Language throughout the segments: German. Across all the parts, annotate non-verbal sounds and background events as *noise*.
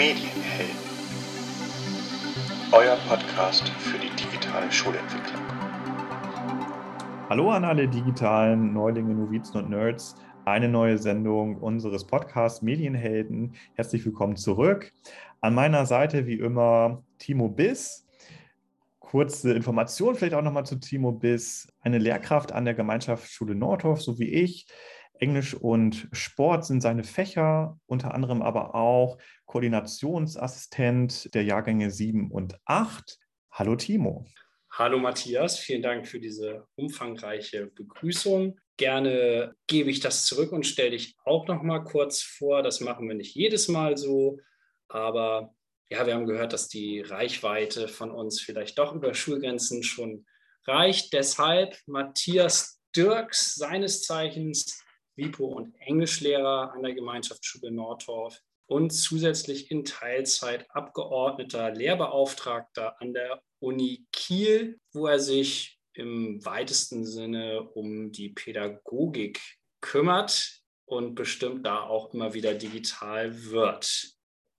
Medienhelden. Euer Podcast für die digitale Schulentwicklung. Hallo an alle digitalen Neulinge, Novizen und Nerds. Eine neue Sendung unseres Podcasts Medienhelden. Herzlich willkommen zurück. An meiner Seite wie immer Timo Biss. Kurze Information vielleicht auch nochmal zu Timo Biss. Eine Lehrkraft an der Gemeinschaftsschule Nordhof, so wie ich. Englisch und Sport sind seine Fächer, unter anderem aber auch Koordinationsassistent der Jahrgänge 7 und 8. Hallo Timo. Hallo Matthias, vielen Dank für diese umfangreiche Begrüßung. Gerne gebe ich das zurück und stelle dich auch noch mal kurz vor. Das machen wir nicht jedes Mal so, aber ja, wir haben gehört, dass die Reichweite von uns vielleicht doch über Schulgrenzen schon reicht. Deshalb Matthias Dirks, seines Zeichens WIPO und Englischlehrer an der Gemeinschaftsschule Nordorf und zusätzlich in Teilzeit Abgeordneter Lehrbeauftragter an der Uni Kiel, wo er sich im weitesten Sinne um die Pädagogik kümmert und bestimmt da auch immer wieder digital wird.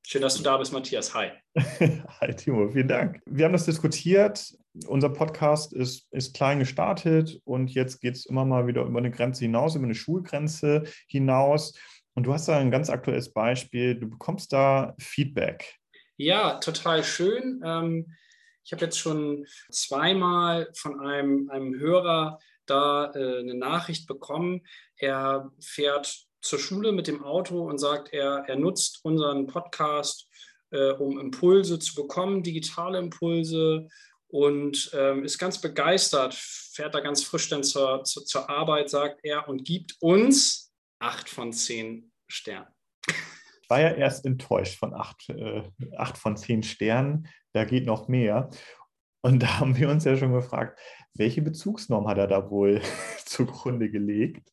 Schön, dass du da bist, Matthias. Hi. *laughs* Hi, Timo, vielen Dank. Wir haben das diskutiert. Unser Podcast ist, ist klein gestartet und jetzt geht es immer mal wieder über eine Grenze hinaus, über eine Schulgrenze hinaus. Und du hast da ein ganz aktuelles Beispiel. Du bekommst da Feedback. Ja, total schön. Ähm, ich habe jetzt schon zweimal von einem, einem Hörer da äh, eine Nachricht bekommen. Er fährt zur Schule mit dem Auto und sagt, er, er nutzt unseren Podcast, äh, um Impulse zu bekommen, digitale Impulse und ähm, ist ganz begeistert, fährt da ganz frisch dann zur, zur, zur Arbeit, sagt er, und gibt uns acht von zehn Sternen. Ich war ja erst enttäuscht von acht, äh, acht von zehn Sternen. Da geht noch mehr. Und da haben wir uns ja schon gefragt, welche Bezugsnorm hat er da wohl *laughs* zugrunde gelegt?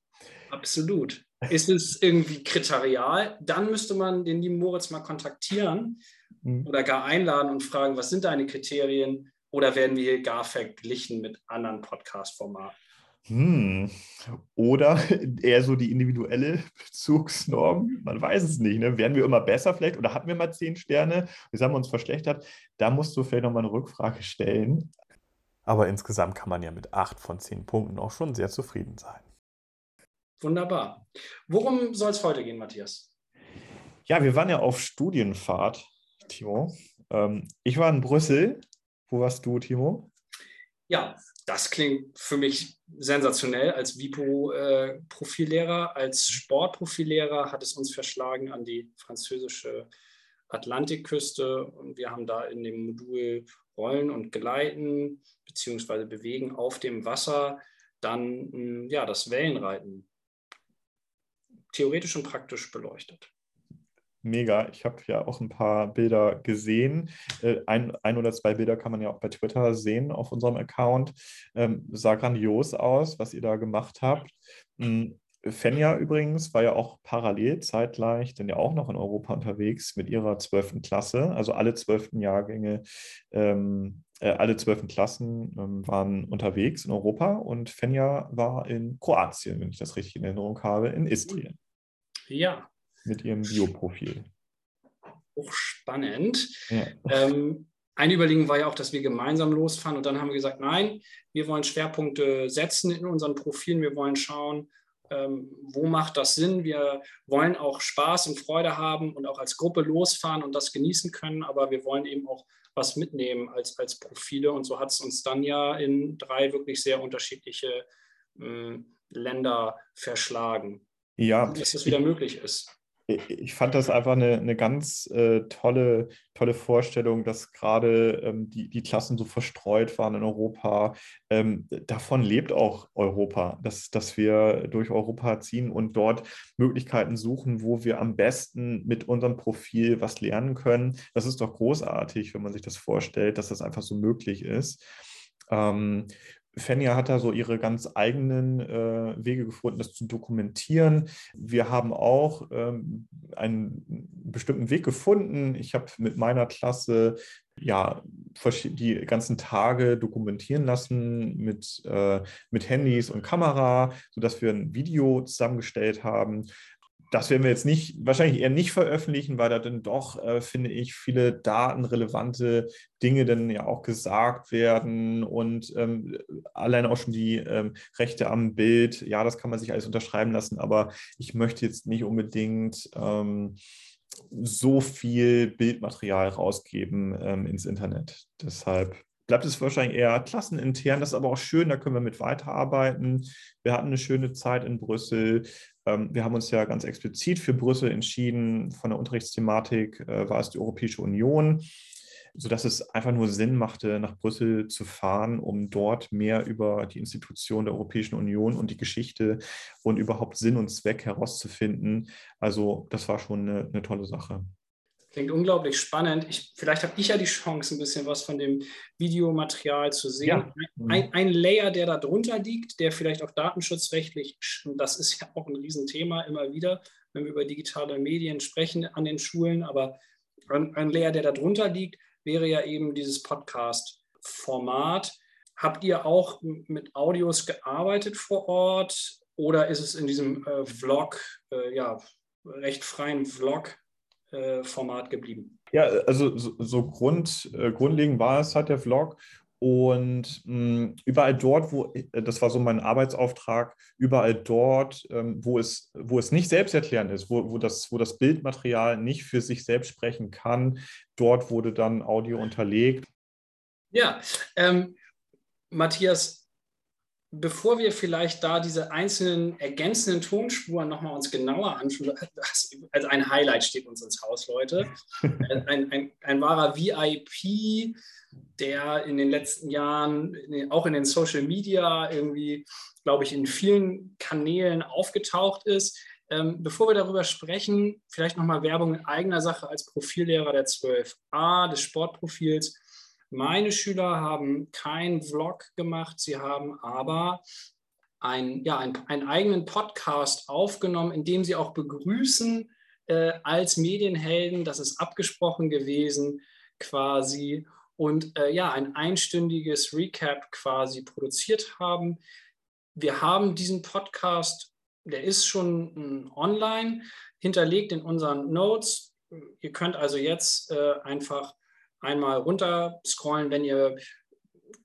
Absolut. Ist es irgendwie kriterial? Dann müsste man den lieben Moritz mal kontaktieren mhm. oder gar einladen und fragen, was sind deine Kriterien? Oder werden wir hier gar verglichen mit anderen Podcast-Formaten? Hm. Oder *laughs* eher so die individuelle Bezugsnorm. Man weiß es nicht. Ne? Werden wir immer besser vielleicht? Oder hatten wir mal zehn Sterne? Jetzt haben wir uns verschlechtert. Da musst du vielleicht nochmal eine Rückfrage stellen. Aber insgesamt kann man ja mit acht von zehn Punkten auch schon sehr zufrieden sein. Wunderbar. Worum soll es heute gehen, Matthias? Ja, wir waren ja auf Studienfahrt, Timo. Ähm, ich war in Brüssel. Wo warst du, Timo? Ja, das klingt für mich sensationell. Als WIPO-Profillehrer, als Sportprofillehrer hat es uns verschlagen an die französische Atlantikküste und wir haben da in dem Modul Rollen und Gleiten bzw. Bewegen auf dem Wasser dann hm, ja, das Wellenreiten theoretisch und praktisch beleuchtet. Mega. Ich habe ja auch ein paar Bilder gesehen. Äh, ein, ein, oder zwei Bilder kann man ja auch bei Twitter sehen auf unserem Account. Ähm, sah grandios aus, was ihr da gemacht habt. Hm, Fenja übrigens war ja auch parallel zeitgleich, denn ja auch noch in Europa unterwegs mit ihrer zwölften Klasse. Also alle zwölften Jahrgänge, ähm, äh, alle zwölften Klassen ähm, waren unterwegs in Europa und Fenja war in Kroatien, wenn ich das richtig in Erinnerung habe, in Istrien. Ja. Mit ihrem Bioprofil. Hochspannend. Ja. Ähm, eine Überlegung war ja auch, dass wir gemeinsam losfahren und dann haben wir gesagt, nein, wir wollen Schwerpunkte setzen in unseren Profilen, wir wollen schauen, ähm, wo macht das Sinn? Wir wollen auch Spaß und Freude haben und auch als Gruppe losfahren und das genießen können, aber wir wollen eben auch was mitnehmen als, als Profile. Und so hat es uns dann ja in drei wirklich sehr unterschiedliche äh, Länder verschlagen. Ja. Dass das wieder möglich ist ich fand das einfach eine, eine ganz äh, tolle, tolle Vorstellung, dass gerade ähm, die, die Klassen so verstreut waren in Europa. Ähm, davon lebt auch Europa, dass, dass wir durch Europa ziehen und dort Möglichkeiten suchen, wo wir am besten mit unserem Profil was lernen können. Das ist doch großartig, wenn man sich das vorstellt, dass das einfach so möglich ist. Ähm, Fenja hat da so ihre ganz eigenen äh, Wege gefunden, das zu dokumentieren. Wir haben auch ähm, einen bestimmten Weg gefunden. Ich habe mit meiner Klasse ja die ganzen Tage dokumentieren lassen mit, äh, mit Handys und Kamera, sodass wir ein Video zusammengestellt haben das werden wir jetzt nicht, wahrscheinlich eher nicht veröffentlichen, weil da dann doch, äh, finde ich, viele datenrelevante Dinge dann ja auch gesagt werden und ähm, allein auch schon die ähm, Rechte am Bild, ja, das kann man sich alles unterschreiben lassen, aber ich möchte jetzt nicht unbedingt ähm, so viel Bildmaterial rausgeben ähm, ins Internet. Deshalb bleibt es wahrscheinlich eher klassenintern. Das ist aber auch schön, da können wir mit weiterarbeiten. Wir hatten eine schöne Zeit in Brüssel. Ähm, wir haben uns ja ganz explizit für Brüssel entschieden. Von der Unterrichtsthematik äh, war es die Europäische Union, sodass es einfach nur Sinn machte, nach Brüssel zu fahren, um dort mehr über die Institution der Europäischen Union und die Geschichte und überhaupt Sinn und Zweck herauszufinden. Also das war schon eine, eine tolle Sache. Klingt unglaublich spannend. Ich, vielleicht habe ich ja die Chance, ein bisschen was von dem Videomaterial zu sehen. Ja. Ein, ein, Layer, der da drunter liegt, der vielleicht auch datenschutzrechtlich, das ist ja auch ein Riesenthema immer wieder, wenn wir über digitale Medien sprechen an den Schulen, aber ein, ein Layer, der da drunter liegt, wäre ja eben dieses Podcast-Format. Habt ihr auch mit Audios gearbeitet vor Ort oder ist es in diesem äh, Vlog, äh, ja, recht freien Vlog Format geblieben. Ja, also so, so Grund, äh, grundlegend war es halt der Vlog. Und mh, überall dort, wo, äh, das war so mein Arbeitsauftrag, überall dort, ähm, wo, es, wo es nicht selbsterklärend ist, wo, wo, das, wo das Bildmaterial nicht für sich selbst sprechen kann, dort wurde dann Audio unterlegt. Ja, ähm, Matthias, bevor wir vielleicht da diese einzelnen ergänzenden Tonspuren nochmal uns genauer anschauen, also ein Highlight steht uns ins Haus, Leute. *laughs* Ein, ein, ein wahrer VIP, der in den letzten Jahren auch in den Social Media irgendwie, glaube ich, in vielen Kanälen aufgetaucht ist. Ähm, bevor wir darüber sprechen, vielleicht nochmal Werbung in eigener Sache als Profillehrer der 12a des Sportprofils meine Schüler haben keinen Vlog gemacht, sie haben aber ein, ja, ein, einen eigenen Podcast aufgenommen, in dem sie auch begrüßen äh, als Medienhelden. Das ist abgesprochen gewesen quasi. Und äh, ja, ein einstündiges Recap quasi produziert haben. Wir haben diesen Podcast, der ist schon äh, online, hinterlegt in unseren Notes. Ihr könnt also jetzt äh, einfach einmal runter scrollen, wenn ihr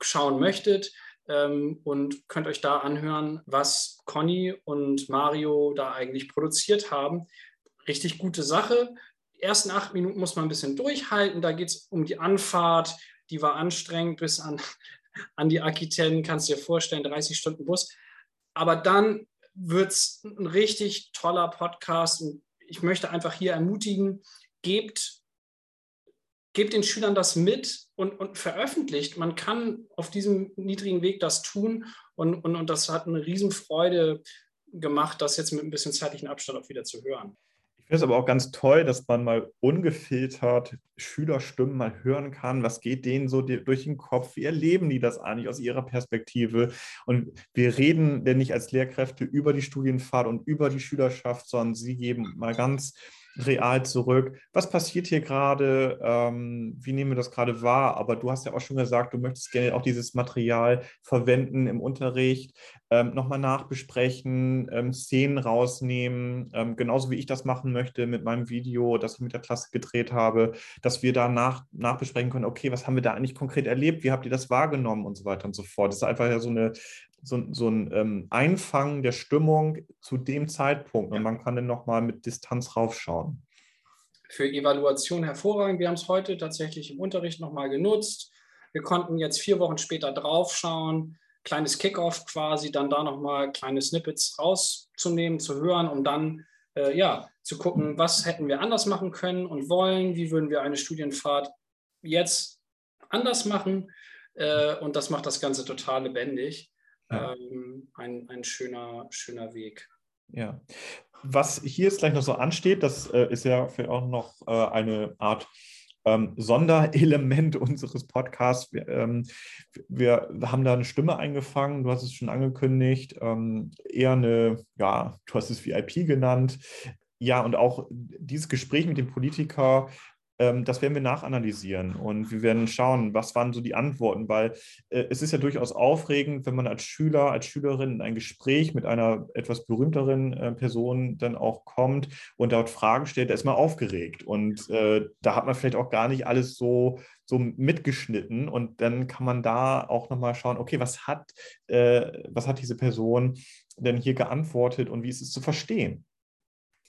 schauen möchtet ähm, und könnt euch da anhören, was Conny und Mario da eigentlich produziert haben. Richtig gute Sache. Die ersten acht Minuten muss man ein bisschen durchhalten. Da geht es um die Anfahrt. Die war anstrengend bis an, *laughs* an die Aquitaine, kannst du dir vorstellen, 30 Stunden Bus. Aber dann wird es ein richtig toller Podcast. Und ich möchte einfach hier ermutigen, gebt gebt den Schülern das mit und, und veröffentlicht. Man kann auf diesem niedrigen Weg das tun und, und, und das hat eine Riesenfreude gemacht, das jetzt mit ein bisschen zeitlichen Abstand auch wieder zu hören. Ich finde es aber auch ganz toll, dass man mal ungefiltert Schülerstimmen mal hören kann. Was geht denen so durch den Kopf? Wie erleben die das eigentlich aus ihrer Perspektive? Und wir reden denn nicht als Lehrkräfte über die Studienfahrt und über die Schülerschaft, sondern sie geben mal ganz real zurück. Was passiert hier gerade? Ähm, wie nehmen wir das gerade wahr? Aber du hast ja auch schon gesagt, du möchtest gerne auch dieses Material verwenden im Unterricht, ähm, nochmal nachbesprechen, ähm, Szenen rausnehmen, ähm, genauso wie ich das machen möchte mit meinem Video, das ich mit der Klasse gedreht habe, dass wir danach nachbesprechen können, okay, was haben wir da eigentlich konkret erlebt? Wie habt ihr das wahrgenommen und so weiter und so fort. Das ist einfach ja so eine so, so ein ähm, Einfangen der Stimmung zu dem Zeitpunkt und man kann dann nochmal mit Distanz raufschauen. Für Evaluation hervorragend. Wir haben es heute tatsächlich im Unterricht nochmal genutzt. Wir konnten jetzt vier Wochen später draufschauen, kleines Kickoff quasi, dann da nochmal kleine Snippets rauszunehmen, zu hören, um dann äh, ja, zu gucken, was hätten wir anders machen können und wollen, wie würden wir eine Studienfahrt jetzt anders machen. Äh, und das macht das Ganze total lebendig ja. ähm, ein, ein schöner, schöner Weg. Ja. Was hier jetzt gleich noch so ansteht, das äh, ist ja für auch noch äh, eine Art ähm, Sonderelement *laughs* unseres Podcasts. Wir, ähm, wir, haben da eine Stimme eingefangen, du hast es schon angekündigt, ähm, eher eine, ja, du hast es VIP genannt. Ja, und auch dieses Gespräch mit dem Politiker das werden wir nachanalysieren und wir werden schauen, was waren so die Antworten, weil äh, es ist ja durchaus aufregend, wenn man als Schüler, als Schülerin in ein Gespräch mit einer etwas berühmteren äh, Person dann auch kommt und dort Fragen stellt, da ist man aufgeregt und äh, da hat man vielleicht auch gar nicht alles so, so mitgeschnitten und dann kann man da auch nochmal schauen, okay, was hat, was hat diese Person denn hier geantwortet und wie ist es zu verstehen?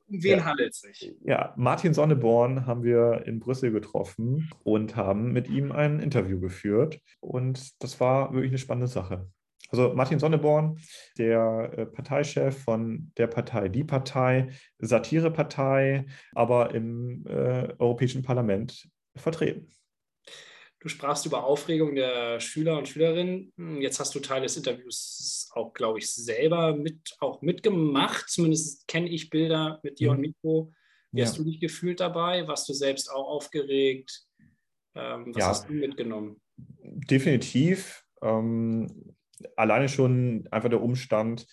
Um wen ja. handelt es sich? Ja, Martin Sonneborn haben wir in Brüssel getroffen und haben mit ihm ein Interview geführt. Und das war wirklich eine spannende Sache. Also Martin Sonneborn, der äh, Parteichef von der Partei Die Partei, Satirepartei, aber im äh, Europäischen Parlament vertreten. Du sprachst über Aufregung der Schüler und Schülerinnen. Hm, jetzt hast du Teil des Interviews auch, glaube ich, selber mit, auch mitgemacht. Zumindest kenne ich Bilder mit dir mhm. und Mikro. Wie ja. hast du dich gefühlt dabei? Warst du selbst auch aufgeregt? Ähm, was ja. hast du mitgenommen? Definitiv. Ähm, alleine schon einfach der Umstand,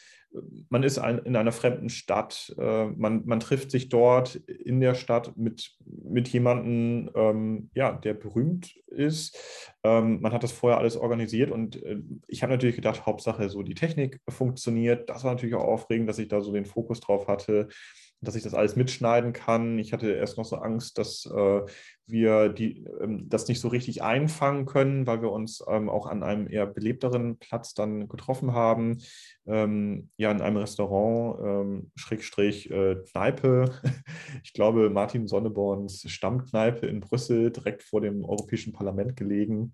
man ist ein, in einer fremden Stadt, äh, man, man trifft sich dort in der Stadt mit, mit jemandem, ähm, ja, der berühmt ist. Ähm, man hat das vorher alles organisiert und äh, ich habe natürlich gedacht, Hauptsache so die Technik funktioniert. Das war natürlich auch aufregend, dass ich da so den Fokus drauf hatte dass ich das alles mitschneiden kann. Ich hatte erst noch so Angst, dass äh, wir die, ähm, das nicht so richtig einfangen können, weil wir uns ähm, auch an einem eher belebteren Platz dann getroffen haben. Ähm, ja, in einem Restaurant, Schrägstrich äh, Kneipe. *laughs* Ich glaube, Martin Sonneborns Stammkneipe in Brüssel, direkt vor dem Europäischen Parlament gelegen.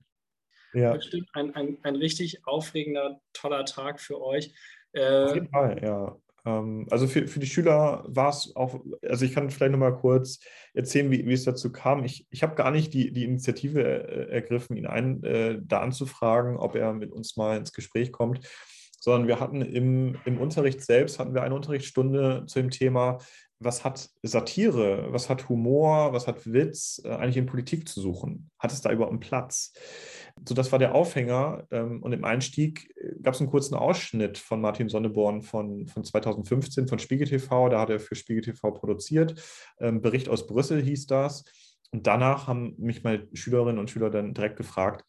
Ja. Bestimmt ein, ein, ein richtig aufregender, toller Tag für euch. Äh, Auf jeden Fall, ja. Ähm, also für, für die Schüler war es auch, also ich kann vielleicht nochmal kurz erzählen, wie, wie es dazu kam. Ich, ich habe gar nicht die, die Initiative äh, ergriffen, ihn ein, äh, da anzufragen, ob er mit uns mal ins Gespräch kommt, sondern wir hatten im, im Unterricht selbst, hatten wir eine Unterrichtsstunde zu dem Thema, was hat Satire, was hat Humor, was hat Witz äh, eigentlich in Politik zu suchen? Hat es da überhaupt einen Platz? So, das war der Aufhänger. Ähm, und im Einstieg äh, gab es einen kurzen Ausschnitt von Martin Sonneborn von, von 2015 von Spiegel TV. Da hat er für Spiegel TV produziert. Ähm, Bericht aus Brüssel hieß das. Und danach haben mich mal Schülerinnen und Schüler dann direkt gefragt,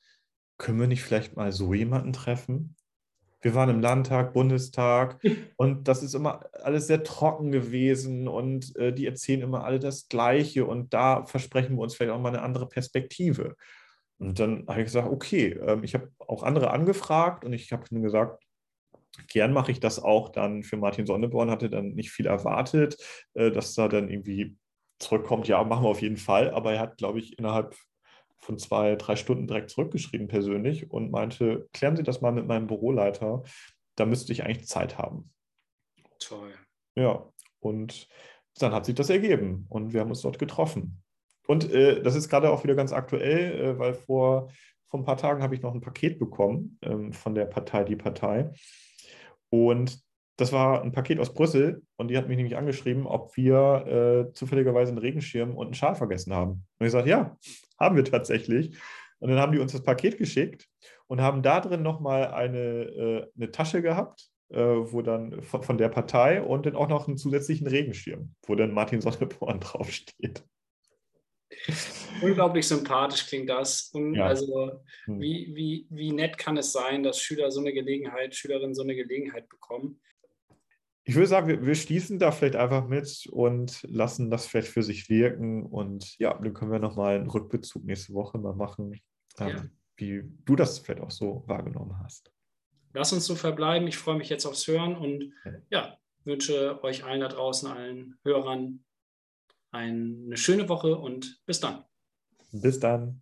können wir nicht vielleicht mal so jemanden treffen? wir waren im Landtag, Bundestag *laughs* und das ist immer alles sehr trocken gewesen und äh, die erzählen immer alle das Gleiche und da versprechen wir uns vielleicht auch mal eine andere Perspektive. Und dann habe ich gesagt, okay, äh, ich habe auch andere angefragt und ich habe ihnen gesagt, gern mache ich das auch dann für Martin Sonneborn, hatte dann nicht viel erwartet, äh, dass da dann irgendwie zurückkommt, ja, machen wir auf jeden Fall, aber er hat, glaube ich, innerhalb von zwei, drei Stunden direkt zurückgeschrieben persönlich und meinte, klären Sie das mal mit meinem Büroleiter, da müsste ich eigentlich Zeit haben. Toll. Ja, und dann hat sich das ergeben und wir haben uns dort getroffen. Und äh, das ist gerade auch wieder ganz aktuell, äh, weil vor, vor ein paar Tagen habe ich noch ein Paket bekommen ähm, von der Partei Die Partei. Und das war ein Paket aus Brüssel und die hat mich nämlich angeschrieben, ob wir äh, zufälligerweise einen Regenschirm und einen Schal vergessen haben. Und ich sagte, ja, haben wir tatsächlich. Und dann haben die uns das Paket geschickt und haben da drin nochmal eine, äh, eine Tasche gehabt, äh, wo dann von, von, der Partei und dann auch noch einen zusätzlichen Regenschirm, wo dann Martin Sonneborn *laughs* draufsteht. Unglaublich sympathisch klingt das. Und ja. Also hm. wie, wie, wie nett kann es sein, dass Schüler so eine Gelegenheit, Schülerinnen so eine Gelegenheit bekommen? ich würde sagen, wir, wir, schließen da vielleicht einfach mit und lassen das vielleicht für sich wirken. Und ja, dann können wir nochmal einen Rückbezug nächste Woche mal machen, ähm, ja. wie du das vielleicht auch so wahrgenommen hast. Lass uns so verbleiben. Ich freue mich jetzt aufs Hören und ja, wünsche euch allen da draußen, allen Hörern eine schöne Woche und bis dann. Bis dann.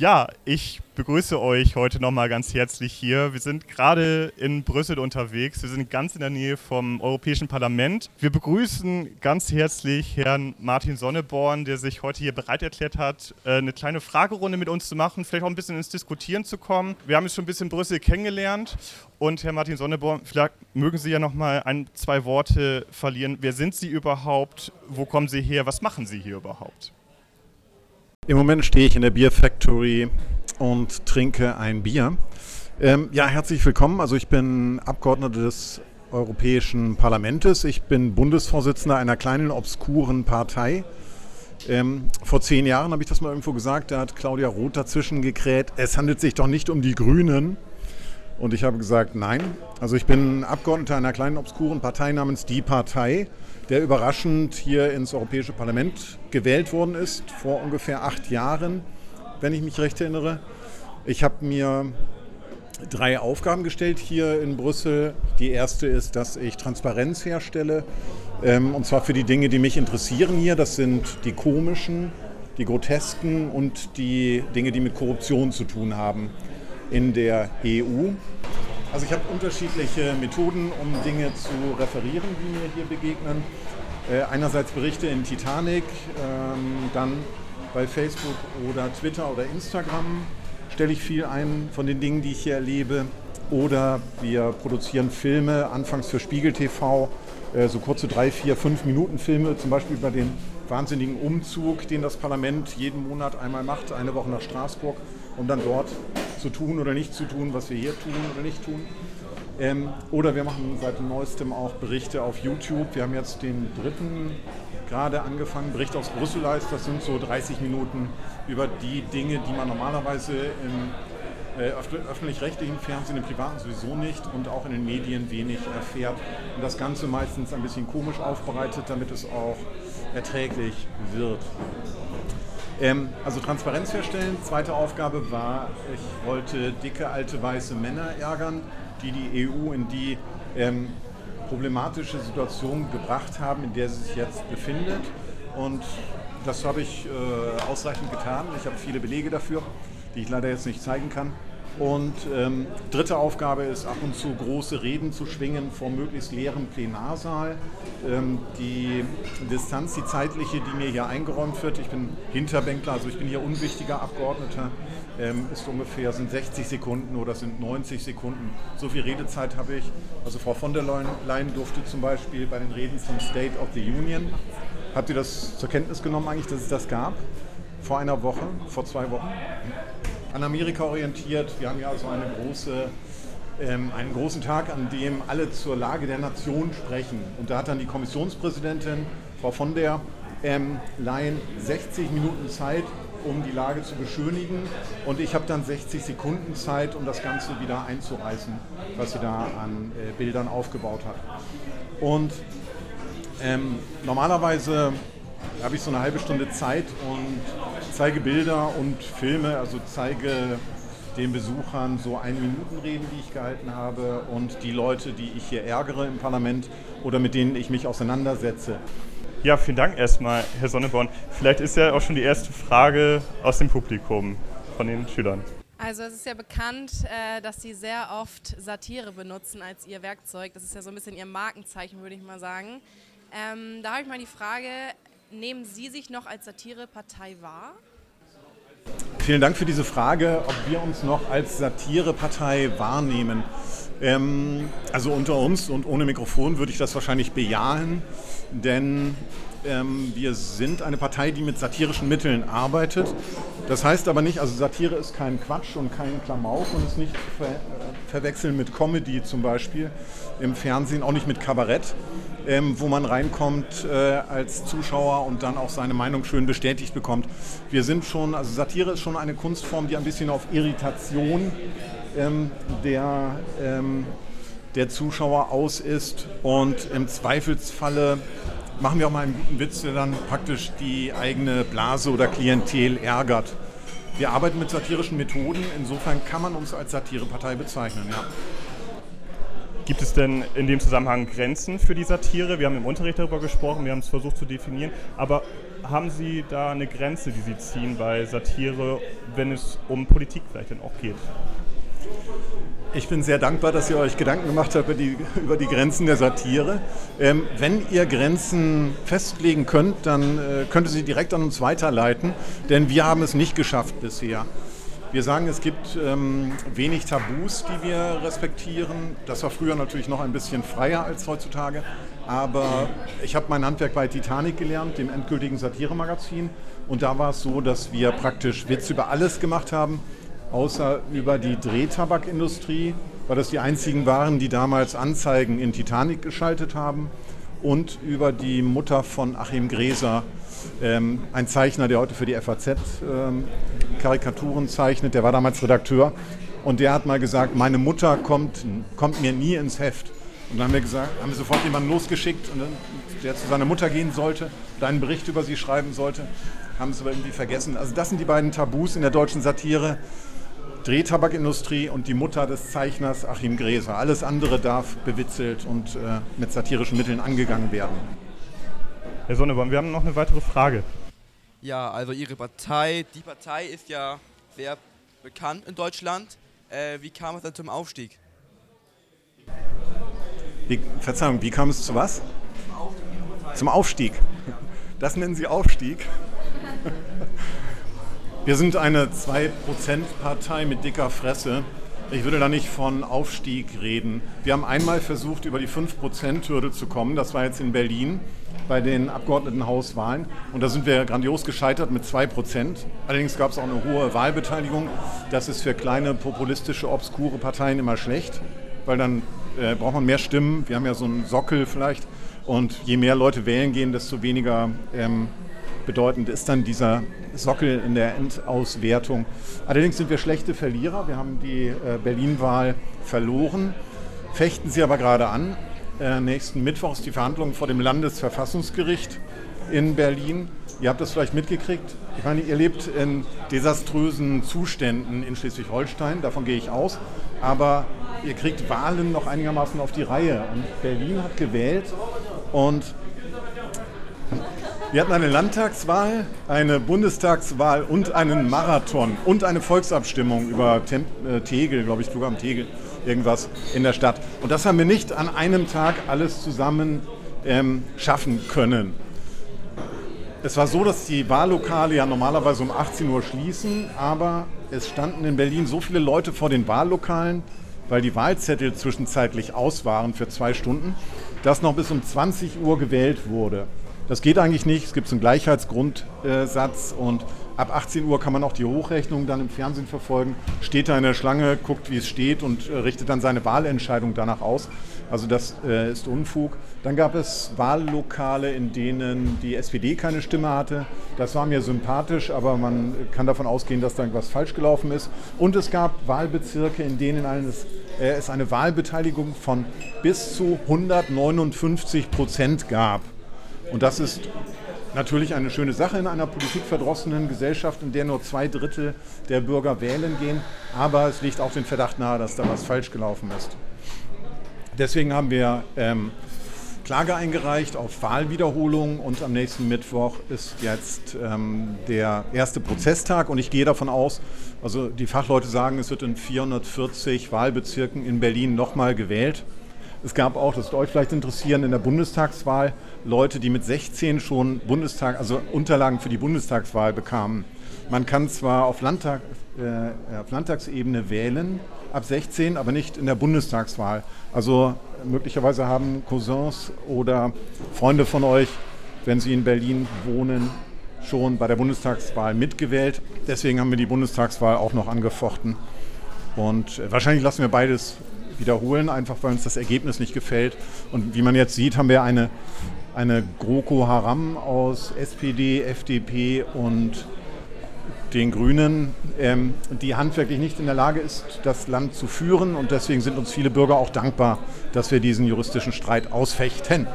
Ja, ich begrüße euch heute nochmal ganz herzlich hier. Wir sind gerade in Brüssel unterwegs. Wir sind ganz in der Nähe vom Europäischen Parlament. Wir begrüßen ganz herzlich Herrn Martin Sonneborn, der sich heute hier bereit erklärt hat, äh, eine kleine Fragerunde mit uns zu machen, vielleicht auch ein bisschen ins Diskutieren zu kommen. Wir haben jetzt schon ein bisschen Brüssel kennengelernt. Und Herr Martin Sonneborn, vielleicht mögen Sie ja nochmal ein, zwei Worte verlieren. Wer sind Sie überhaupt? Wo kommen Sie her? Was machen Sie hier überhaupt? Im Moment stehe ich in der Beer Factory und trinke ein Bier. Ähm, ja, herzlich willkommen. Also ich bin Abgeordneter des Europäischen Parlaments. Ich bin Bundesvorsitzender einer kleinen, obskuren Partei, Ähm, vor zehn Jahren habe ich das mal irgendwo gesagt, da hat Claudia Roth dazwischen gekräht, es handelt sich doch nicht um die Grünen. Und ich habe gesagt, nein. Also ich bin Abgeordneter einer kleinen obskuren Partei namens Die Partei, der überraschend hier ins Europäische Parlament gewählt worden ist, vor ungefähr acht Jahren, wenn ich mich recht erinnere. Ich habe mir drei Aufgaben gestellt hier in Brüssel. Die erste ist, dass ich Transparenz herstelle, ähm, und zwar für die Dinge, die mich interessieren hier. Das sind die komischen, die grotesken und die Dinge, die mit Korruption zu tun haben in der EU. Also ich habe unterschiedliche Methoden, um Dinge zu referieren, die mir hier begegnen. Äh, einerseits Berichte in Titanic, ähm, dann bei Facebook oder Twitter oder Instagram stelle ich viel ein von den Dingen, die ich hier erlebe. Oder wir produzieren Filme, anfangs für Spiegel TV, äh, so kurze drei, vier, fünf Minuten Filme, zum Beispiel über den wahnsinnigen Umzug, den das Parlament jeden Monat einmal macht, eine Woche nach Straßburg, um dann dort zu tun oder nicht zu tun, was wir hier tun oder nicht tun. Ähm, oder wir machen seit neuestem auch Berichte auf YouTube. Wir haben jetzt den dritten gerade angefangen, Bericht aus Brüssel heißt, das sind so 30 Minuten über die Dinge, die man normalerweise im äh, öffentlich-rechtlichen Fernsehen, im privaten sowieso nicht und auch in den Medien wenig erfährt. Und das Ganze meistens ein bisschen komisch aufbereitet, damit es auch erträglich wird. Ähm, also Transparenz herstellen. Zweite Aufgabe war, ich wollte dicke alte weiße Männer ärgern, die die EU in die ähm, problematische Situation gebracht haben, in der sie sich jetzt befindet. Und das habe ich äh, ausreichend getan. Ich habe viele Belege dafür, die ich leider jetzt nicht zeigen kann. Und ähm, dritte Aufgabe ist, ab und zu große Reden zu schwingen vor möglichst leerem Plenarsaal. Ähm, die Distanz, die zeitliche, die mir hier eingeräumt wird, ich bin Hinterbänkler, also ich bin hier unwichtiger Abgeordneter, ähm, ist ungefähr, sind 60 Sekunden oder sind 90 Sekunden. So viel Redezeit habe ich. Also Frau von der Leyen durfte zum Beispiel bei den Reden zum State of the Union, habt ihr das zur Kenntnis genommen eigentlich, dass es das gab? Vor einer Woche, vor zwei Wochen? An Amerika orientiert. Wir haben ja also eine große, ähm, einen großen Tag, an dem alle zur Lage der Nation sprechen. Und da hat dann die Kommissionspräsidentin, Frau von der ähm, Leyen, 60 Minuten Zeit, um die Lage zu beschönigen. Und ich habe dann 60 Sekunden Zeit, um das Ganze wieder einzureißen, was sie da an äh, Bildern aufgebaut hat. Und ähm, normalerweise habe ich so eine halbe Stunde Zeit und zeige Bilder und Filme, also zeige den Besuchern so ein Minuten Reden, die ich gehalten habe und die Leute, die ich hier ärgere im Parlament oder mit denen ich mich auseinandersetze. Ja, vielen Dank erstmal, Herr Sonneborn. Vielleicht ist ja auch schon die erste Frage aus dem Publikum von den Schülern. Also es ist ja bekannt, äh, dass Sie sehr oft Satire benutzen als Ihr Werkzeug. Das ist ja so ein bisschen Ihr Markenzeichen, würde ich mal sagen. Ähm, da habe ich mal die Frage, Nehmen Sie sich noch als Satirepartei wahr? Vielen Dank für diese Frage, ob wir uns noch als Satirepartei wahrnehmen. Ähm, also unter uns und ohne Mikrofon würde ich das wahrscheinlich bejahen, denn ähm, wir sind eine Partei, die mit satirischen Mitteln arbeitet. Das heißt aber nicht, also Satire ist kein Quatsch und kein Klamauk und ist nicht verwechseln mit Comedy zum Beispiel im Fernsehen, auch nicht mit Kabarett ähm, wo man reinkommt äh, als Zuschauer und dann auch seine Meinung schön bestätigt bekommt. Wir sind schon, also Satire ist schon eine Kunstform, die ein bisschen auf Irritation ähm, der, ähm, der Zuschauer aus ist und im Zweifelsfalle machen wir auch mal einen guten Witz, der dann praktisch die eigene Blase oder Klientel ärgert. Wir arbeiten mit satirischen Methoden, insofern kann man uns als Satirepartei bezeichnen. Ja. Gibt es denn in dem Zusammenhang Grenzen für die Satire? Wir haben im Unterricht darüber gesprochen, wir haben es versucht zu definieren, aber haben Sie da eine Grenze, die Sie ziehen bei Satire, wenn es um Politik vielleicht dann auch geht? Ich bin sehr dankbar, dass ihr euch Gedanken gemacht habt über die, über die Grenzen der Satire. Ähm, wenn ihr Grenzen festlegen könnt, dann äh, könnt ihr sie direkt an uns weiterleiten, denn wir haben es nicht geschafft bisher. Wir sagen, es gibt ähm, wenig Tabus, die wir respektieren. Das war früher natürlich noch ein bisschen freier als heutzutage. Aber ich habe mein Handwerk bei Titanic gelernt, dem endgültigen Satiremagazin. Und da war es so, dass wir praktisch Witz über alles gemacht haben, außer über die Drehtabakindustrie, weil das die einzigen waren, die damals Anzeigen in Titanic geschaltet haben. Und über die Mutter von Achim Gräser, ähm, ein Zeichner, der heute für die FAZ ähm, Karikaturen zeichnet, der war damals Redakteur und der hat mal gesagt, meine Mutter kommt, kommt mir nie ins Heft. Und dann haben wir gesagt, haben wir sofort jemanden losgeschickt, der zu seiner Mutter gehen sollte, einen Bericht über sie schreiben sollte, haben es aber irgendwie vergessen. Also das sind die beiden Tabus in der deutschen Satire. Drehtabakindustrie und die Mutter des Zeichners Achim Gräser. Alles andere darf bewitzelt und äh, mit satirischen Mitteln angegangen werden. Herr Sonneborn, wir haben noch eine weitere Frage. Ja, also Ihre Partei, die Partei ist ja sehr bekannt in Deutschland. Äh, wie kam es dann zum Aufstieg? Wie, Verzeihung, wie kam es zu was? Zum Aufstieg. Das nennen Sie Aufstieg. *laughs* Wir sind eine 2%-Partei mit dicker Fresse. Ich würde da nicht von Aufstieg reden. Wir haben einmal versucht, über die 5%-Hürde zu kommen. Das war jetzt in Berlin bei den Abgeordnetenhauswahlen. Und da sind wir grandios gescheitert mit 2%. Allerdings gab es auch eine hohe Wahlbeteiligung. Das ist für kleine, populistische, obskure Parteien immer schlecht, weil dann äh, braucht man mehr Stimmen. Wir haben ja so einen Sockel vielleicht. Und je mehr Leute wählen gehen, desto weniger ähm, bedeutend ist dann dieser Sockel in der Endauswertung. Allerdings sind wir schlechte Verlierer. Wir haben die äh, Berlin-Wahl verloren, fechten sie aber gerade an. Äh, nächsten Mittwoch ist die Verhandlung vor dem Landesverfassungsgericht in Berlin. Ihr habt das vielleicht mitgekriegt. Ich meine, ihr lebt in desaströsen Zuständen in Schleswig-Holstein, davon gehe ich aus. Aber ihr kriegt Wahlen noch einigermaßen auf die Reihe. Und Berlin hat gewählt und wir hatten eine Landtagswahl, eine Bundestagswahl und einen Marathon und eine Volksabstimmung über Tem äh, Tegel, glaube ich, Flug am Tegel, irgendwas in der Stadt. Und das haben wir nicht an einem Tag alles zusammen ähm, schaffen können. Es war so, dass die Wahllokale ja normalerweise um 18 Uhr schließen, aber es standen in Berlin so viele Leute vor den Wahllokalen, weil die Wahlzettel zwischenzeitlich aus waren für zwei Stunden, dass noch bis um 20 Uhr gewählt wurde. Das geht eigentlich nicht. Es gibt so einen Gleichheitsgrundsatz und ab 18 Uhr kann man auch die Hochrechnung dann im Fernsehen verfolgen. Steht da in der Schlange, guckt, wie es steht und äh, richtet dann seine Wahlentscheidung danach aus. Also das äh, ist Unfug. Dann gab es Wahllokale, in denen die SPD keine Stimme hatte. Das war mir sympathisch, aber man kann davon ausgehen, dass da irgendwas falsch gelaufen ist. Und es gab Wahlbezirke, in denen es, äh, es eine Wahlbeteiligung von bis zu 159 Prozent gab. Und das ist natürlich eine schöne Sache in einer politikverdrossenen Gesellschaft, in der nur zwei Drittel der Bürger wählen gehen. Aber es liegt auch den Verdacht nahe, dass da was falsch gelaufen ist. Deswegen haben wir ähm, Klage eingereicht auf Wahlwiederholung und am nächsten Mittwoch ist jetzt ähm, der erste Prozesstag und ich gehe davon aus, also die Fachleute sagen, es wird in 440 Wahlbezirken in Berlin nochmal gewählt. Es gab auch, das wird euch vielleicht interessieren, in der Bundestagswahl Leute, die mit 16 schon Bundestag, also Unterlagen für die Bundestagswahl bekamen. Man kann zwar auf, Landtag, äh, auf Landtagsebene wählen ab 16, aber nicht in der Bundestagswahl. Also möglicherweise haben Cousins oder Freunde von euch, wenn sie in Berlin wohnen, schon bei der Bundestagswahl mitgewählt. Deswegen haben wir die Bundestagswahl auch noch angefochten. Und äh, wahrscheinlich lassen wir beides wiederholen, einfach weil uns das Ergebnis nicht gefällt. Und wie man jetzt sieht, haben wir eine, eine GroKo Haram aus SPD, FDP und den Grünen, ähm, die handwerklich nicht in der Lage ist, das Land zu führen. Und deswegen sind uns viele Bürger auch dankbar, dass wir diesen juristischen Streit ausfechten.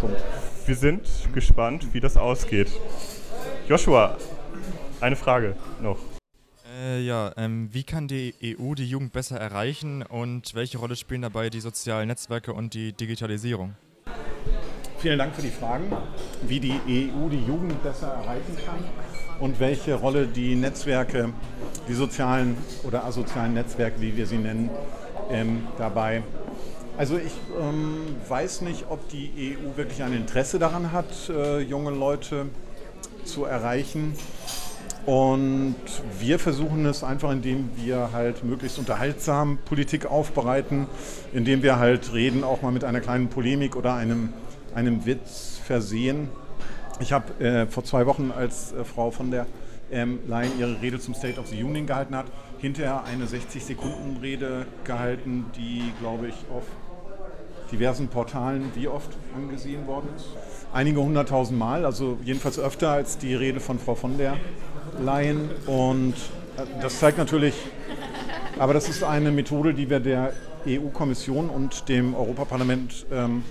Punkt. Wir sind gespannt, wie das ausgeht. Joshua, eine Frage noch. Äh, ja, ähm, wie kann die EU die Jugend besser erreichen und welche Rolle spielen dabei die sozialen Netzwerke und die Digitalisierung? Vielen Dank für die Fragen. Wie die EU die Jugend besser erreichen kann und welche Rolle die Netzwerke, die sozialen oder asozialen Netzwerke, wie wir sie nennen, ähm, dabei. Also ich ähm, weiß nicht, ob die EU wirklich ein Interesse daran hat, äh, junge Leute zu erreichen. Und wir versuchen es einfach, indem wir halt möglichst unterhaltsam Politik aufbereiten, indem wir halt reden, auch mal mit einer kleinen Polemik oder einem, einem Witz versehen. Ich habe äh, vor zwei Wochen, als äh, Frau von der ähm, Leyen ihre Rede zum State of the Union gehalten hat, hinterher eine 60-Sekunden-Rede gehalten, die, glaube ich, auf diversen Portalen wie oft angesehen worden ist. einige hunderttausend Mal, also jedenfalls öfter als die Rede von Frau von der Leyen. Und äh, das zeigt natürlich, aber das ist eine Methode, die wir der EU-Kommission und dem Europaparlament, ähm,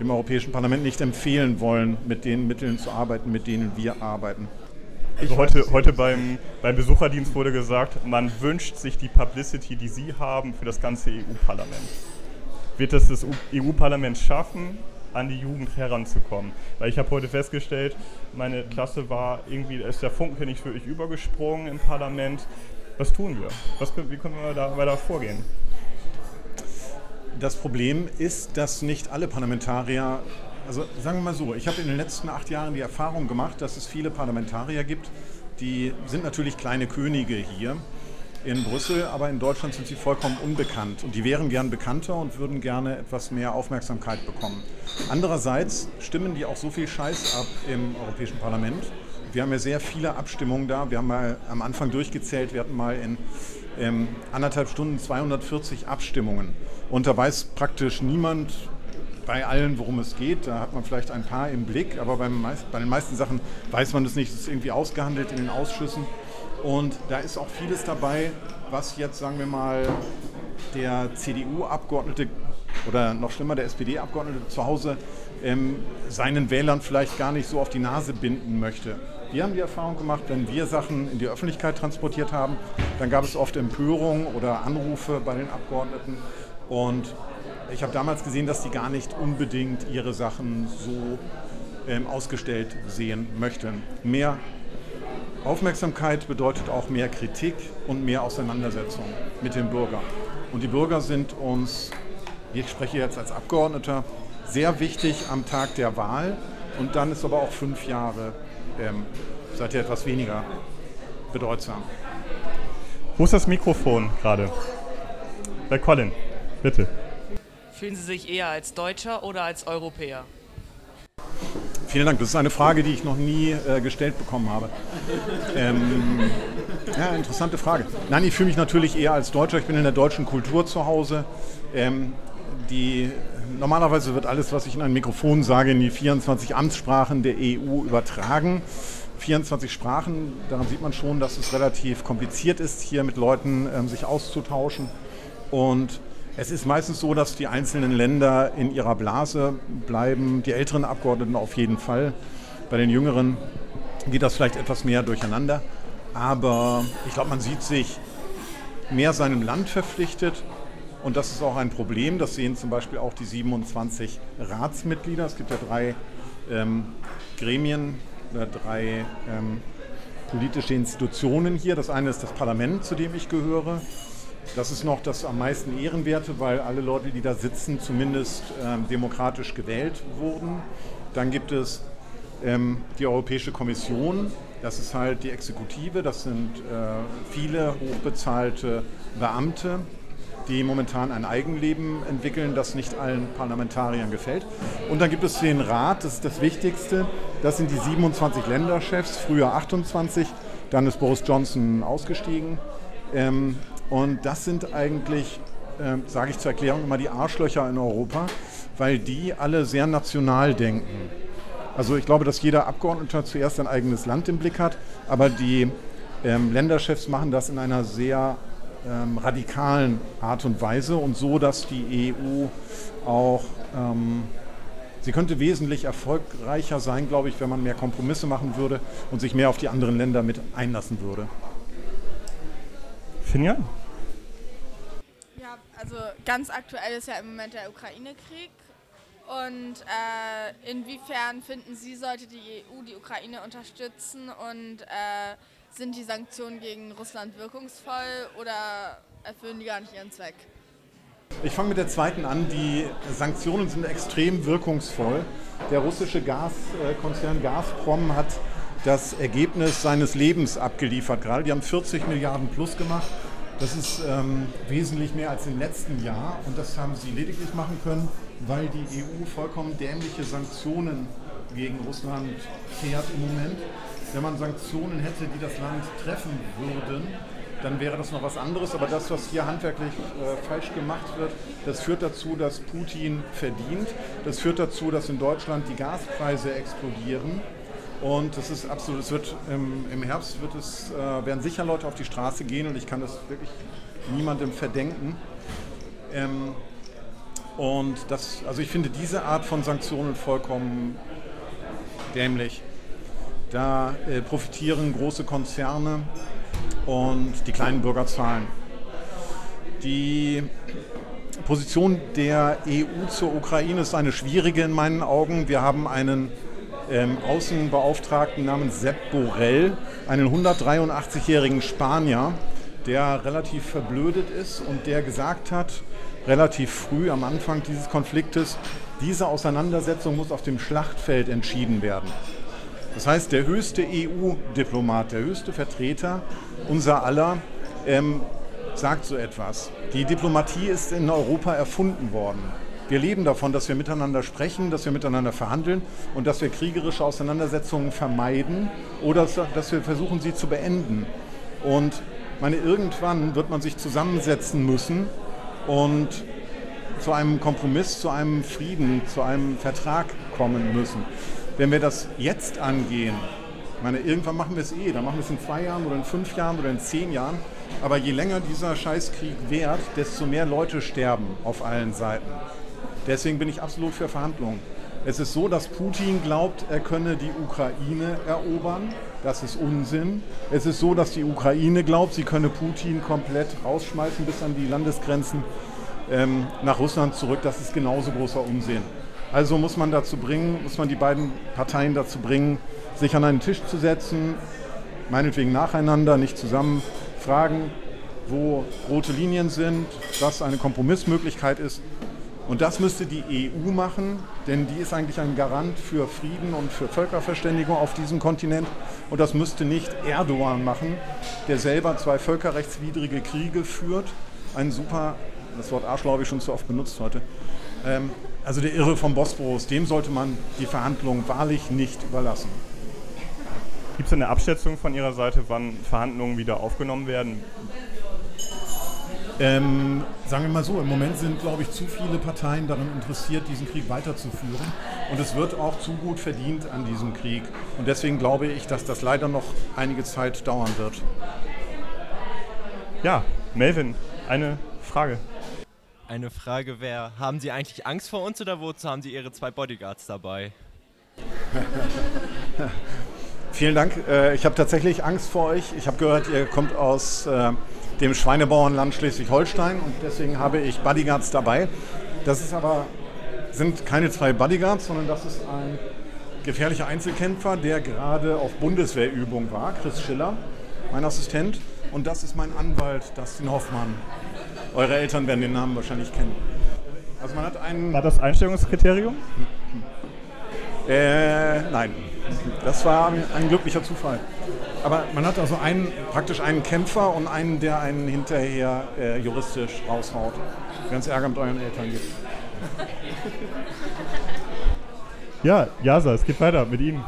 dem Europäischen Parlament nicht empfehlen wollen, mit den Mitteln zu arbeiten, mit denen wir arbeiten. Also heute, heute beim, beim Besucherdienst wurde gesagt, man wünscht sich die Publicity, die Sie haben, für das ganze EU-Parlament. Wird es das EU-Parlament schaffen, an die Jugend heranzukommen? Weil ich habe heute festgestellt, meine Klasse war irgendwie, ist der Funke nicht wirklich übergesprungen im Parlament. Was tun wir? Was, wie können wir da weiter vorgehen? Das Problem ist, dass nicht alle Parlamentarier also sagen wir mal so, ich habe in den letzten acht Jahren die Erfahrung gemacht, dass es viele Parlamentarier gibt, die sind natürlich kleine Könige hier in Brüssel, aber in Deutschland sind sie vollkommen unbekannt und die wären gern bekannter und würden gerne etwas mehr Aufmerksamkeit bekommen. Andererseits stimmen die auch so viel Scheiß ab im Europäischen Parlament. Wir haben ja sehr viele Abstimmungen da. Wir haben mal am Anfang durchgezählt, wir hatten mal in ähm, anderthalb Stunden 240 Abstimmungen. Und da weiß praktisch niemand, bei allen, worum es geht. Da hat man vielleicht ein paar im Blick, aber bei den meisten Sachen weiß man es nicht. Es ist irgendwie ausgehandelt in den Ausschüssen. Und da ist auch vieles dabei, was jetzt, sagen wir mal, der CDU-Abgeordnete oder noch schlimmer der SPD-Abgeordnete zu Hause ähm, seinen Wählern vielleicht gar nicht so auf die Nase binden möchte. Wir haben die Erfahrung gemacht, wenn wir Sachen in die Öffentlichkeit transportiert haben, dann gab es oft Empörung oder Anrufe bei den Abgeordneten. Und ich habe damals gesehen, dass die gar nicht unbedingt ihre Sachen so ähm, ausgestellt sehen möchten. Mehr Aufmerksamkeit bedeutet auch mehr Kritik und mehr Auseinandersetzung mit dem Bürger. Und die Bürger sind uns, ich spreche jetzt als Abgeordneter, sehr wichtig am Tag der Wahl. Und dann ist aber auch fünf Jahre ähm, seither etwas weniger bedeutsam. Wo ist das Mikrofon gerade? Bei Colin, bitte. Fühlen Sie sich eher als Deutscher oder als Europäer? Vielen Dank. Das ist eine Frage, die ich noch nie äh, gestellt bekommen habe. Ähm, ja, interessante Frage. Nein, ich fühle mich natürlich eher als Deutscher. Ich bin in der deutschen Kultur zu Hause. Ähm, die, normalerweise wird alles, was ich in ein Mikrofon sage, in die 24 Amtssprachen der EU übertragen. 24 Sprachen, daran sieht man schon, dass es relativ kompliziert ist, hier mit Leuten ähm, sich auszutauschen. Und es ist meistens so, dass die einzelnen Länder in ihrer Blase bleiben, die älteren Abgeordneten auf jeden Fall. Bei den jüngeren geht das vielleicht etwas mehr durcheinander. Aber ich glaube, man sieht sich mehr seinem Land verpflichtet. Und das ist auch ein Problem. Das sehen zum Beispiel auch die 27 Ratsmitglieder. Es gibt ja drei ähm, Gremien oder drei ähm, politische Institutionen hier. Das eine ist das Parlament, zu dem ich gehöre. Das ist noch das am meisten Ehrenwerte, weil alle Leute, die da sitzen, zumindest ähm, demokratisch gewählt wurden. Dann gibt es ähm, die Europäische Kommission, das ist halt die Exekutive, das sind äh, viele hochbezahlte Beamte, die momentan ein Eigenleben entwickeln, das nicht allen Parlamentariern gefällt. Und dann gibt es den Rat, das ist das Wichtigste, das sind die 27 Länderchefs, früher 28, dann ist Boris Johnson ausgestiegen. Ähm, und das sind eigentlich, äh, sage ich zur Erklärung, immer die Arschlöcher in Europa, weil die alle sehr national denken. Also ich glaube, dass jeder Abgeordneter zuerst sein eigenes Land im Blick hat, aber die ähm, Länderchefs machen das in einer sehr ähm, radikalen Art und Weise und so, dass die EU auch, ähm, sie könnte wesentlich erfolgreicher sein, glaube ich, wenn man mehr Kompromisse machen würde und sich mehr auf die anderen Länder mit einlassen würde. Finja? Also ganz aktuell ist ja im Moment der Ukraine-Krieg. Und äh, inwiefern finden Sie, sollte die EU die Ukraine unterstützen und äh, sind die Sanktionen gegen Russland wirkungsvoll oder erfüllen die gar nicht ihren Zweck? Ich fange mit der zweiten an. Die Sanktionen sind extrem wirkungsvoll. Der russische Gaskonzern Gazprom hat das Ergebnis seines Lebens abgeliefert gerade. Die haben 40 Milliarden plus gemacht. Das ist ähm, wesentlich mehr als im letzten Jahr und das haben sie lediglich machen können, weil die EU vollkommen dämliche Sanktionen gegen Russland fährt im Moment. Wenn man Sanktionen hätte, die das Land treffen würden, dann wäre das noch was anderes. Aber das, was hier handwerklich äh, falsch gemacht wird, das führt dazu, dass Putin verdient. Das führt dazu, dass in Deutschland die Gaspreise explodieren. Und das ist absolut, es wird im, im Herbst wird es, äh, werden sicher Leute auf die Straße gehen und ich kann das wirklich niemandem verdenken. Ähm, und das, also ich finde diese Art von Sanktionen vollkommen dämlich. Da äh, profitieren große Konzerne und die kleinen Bürger zahlen. Die Position der EU zur Ukraine ist eine schwierige in meinen Augen. Wir haben einen ähm, Außenbeauftragten namens Sepp Borrell, einen 183-jährigen Spanier, der relativ verblödet ist und der gesagt hat, relativ früh am Anfang dieses Konfliktes, diese Auseinandersetzung muss auf dem Schlachtfeld entschieden werden. Das heißt, der höchste EU-Diplomat, der höchste Vertreter unser aller ähm, sagt so etwas. Die Diplomatie ist in Europa erfunden worden. Wir leben davon, dass wir miteinander sprechen, dass wir miteinander verhandeln und dass wir kriegerische Auseinandersetzungen vermeiden oder dass wir versuchen, sie zu beenden. Und meine, irgendwann wird man sich zusammensetzen müssen und zu einem Kompromiss, zu einem Frieden, zu einem Vertrag kommen müssen. Wenn wir das jetzt angehen, meine, irgendwann machen wir es eh, dann machen wir es in zwei Jahren oder in fünf Jahren oder in zehn Jahren. Aber je länger dieser Scheißkrieg währt, desto mehr Leute sterben auf allen Seiten. Deswegen bin ich absolut für Verhandlungen. Es ist so, dass Putin glaubt, er könne die Ukraine erobern. Das ist Unsinn. Es ist so, dass die Ukraine glaubt, sie könne Putin komplett rausschmeißen bis an die Landesgrenzen ähm, nach Russland zurück. Das ist genauso großer Unsinn. Also muss man dazu bringen, muss man die beiden Parteien dazu bringen, sich an einen Tisch zu setzen, meinetwegen nacheinander, nicht zusammen, fragen, wo rote Linien sind, was eine Kompromissmöglichkeit ist und das müsste die EU machen, denn die ist eigentlich ein Garant für Frieden und für Völkerverständigung auf diesem Kontinent. Und das müsste nicht Erdogan machen, der selber zwei völkerrechtswidrige Kriege führt. Ein super, das Wort Arschloch habe ich schon zu oft benutzt heute. Ähm, also der Irre vom Bosporus, dem sollte man die Verhandlungen wahrlich nicht überlassen. Gibt es eine Abschätzung von Ihrer Seite, wann Verhandlungen wieder aufgenommen werden? Ähm, sagen wir mal so, im Moment sind, glaube ich, zu viele Parteien daran interessiert, diesen Krieg weiterzuführen. Und es wird auch zu gut verdient an diesem Krieg. Und deswegen glaube ich, dass das leider noch einige Zeit dauern wird. Ja, Melvin, eine Frage. Eine Frage wäre, haben Sie eigentlich Angst vor uns oder wozu haben Sie Ihre zwei Bodyguards dabei? *laughs* Vielen Dank. Äh, ich habe tatsächlich Angst vor euch. Ich habe gehört, ihr kommt aus äh, dem Schweinebauernland Schleswig-Holstein und deswegen habe ich Bodyguards dabei. Das ist aber, sind keine zwei Bodyguards, sondern das ist ein gefährlicher Einzelkämpfer, der gerade auf Bundeswehrübung war, Chris Schiller, mein Assistent. Und das ist mein Anwalt, Dustin Hoffmann. Eure Eltern werden den Namen wahrscheinlich kennen. Also man hat einen war das Einstellungskriterium? Äh, nein. Das war ein glücklicher Zufall. Aber man hat also einen, praktisch einen Kämpfer und einen, der einen hinterher äh, juristisch raushaut. Es Ärger mit euren Eltern gibt. *laughs* Ja, Jasa, es geht weiter mit Ihnen.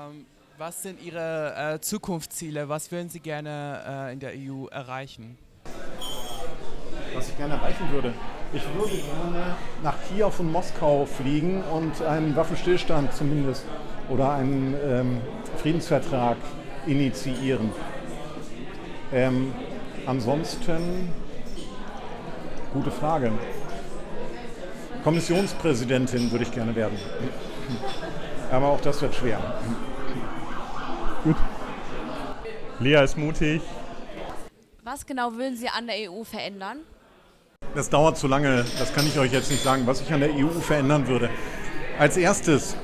Ähm, was sind Ihre äh, Zukunftsziele? Was würden Sie gerne äh, in der EU erreichen? Was ich gerne erreichen würde? Ich würde gerne nach Kiew und Moskau fliegen und einen Waffenstillstand zumindest oder einen ähm, Friedensvertrag initiieren. Ähm, ansonsten, gute Frage. Kommissionspräsidentin würde ich gerne werden. Aber auch das wird schwer. Gut. Lea ist mutig. Was genau würden Sie an der EU verändern? Das dauert zu lange, das kann ich euch jetzt nicht sagen, was ich an der EU verändern würde. Als erstes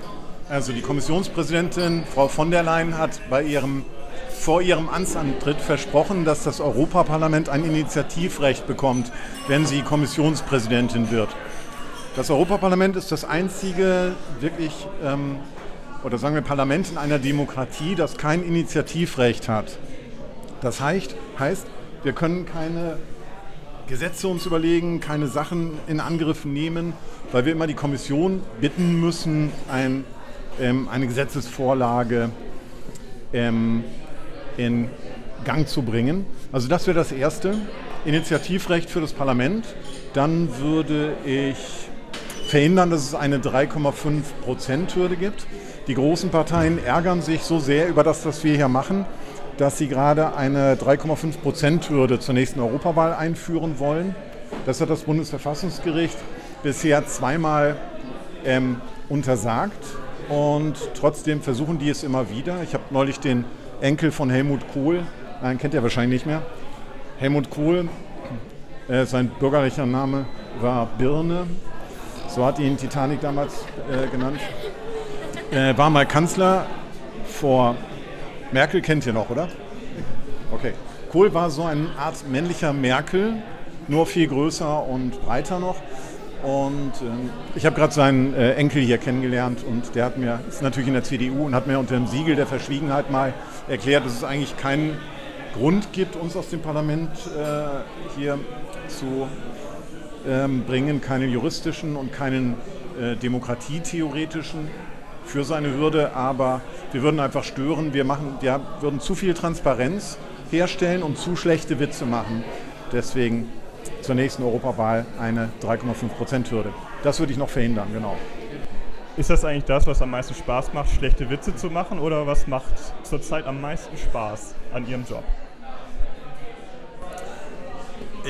also die Kommissionspräsidentin Frau von der Leyen hat bei ihrem, vor ihrem Amtsantritt versprochen, dass das Europaparlament ein Initiativrecht bekommt, wenn sie Kommissionspräsidentin wird. Das Europaparlament ist das einzige wirklich, ähm, oder sagen wir Parlament in einer Demokratie, das kein Initiativrecht hat. Das heißt, heißt wir können keine Gesetze uns überlegen, keine Sachen in Angriff nehmen, weil wir immer die Kommission bitten müssen, ein ähm, eine Gesetzesvorlage ähm, in Gang zu bringen. Also das wäre das Erste. Initiativrecht für das Parlament. Dann würde ich verhindern, dass es eine 3,5 Prozent Hürde gibt. Die großen Parteien ärgern sich so sehr über das, was wir hier machen, dass sie gerade eine 3,5 Prozent Hürde zur nächsten Europawahl einführen wollen. Das hat das Bundesverfassungsgericht bisher zweimal ähm, untersagt und trotzdem versuchen die es immer wieder. Ich habe neulich den Enkel von Helmut Kohl, nein, kennt ihr wahrscheinlich nicht mehr. Helmut Kohl, äh, sein bürgerlicher Name war Birne, so hat ihn Titanic damals äh, genannt. Äh, war mal Kanzler vor Merkel, kennt ihr noch, oder? Okay. Kohl war so eine Art männlicher Merkel, nur viel größer und breiter noch. Und ähm, ich habe gerade seinen äh, Enkel hier kennengelernt und der hat mir, ist natürlich in der CDU und hat mir unter dem Siegel der Verschwiegenheit mal erklärt, dass es eigentlich keinen Grund gibt, uns aus dem Parlament äh, hier zu ähm, bringen, keinen juristischen und keinen äh, demokratietheoretischen für seine Hürde, aber wir würden einfach stören, wir, machen, wir würden zu viel Transparenz herstellen und zu schlechte Witze machen. Deswegen zur nächsten Europawahl eine 3,5%-Hürde. Das würde ich noch verhindern, genau. Ist das eigentlich das, was am meisten Spaß macht, schlechte Witze zu machen? Oder was macht zurzeit am meisten Spaß an Ihrem Job?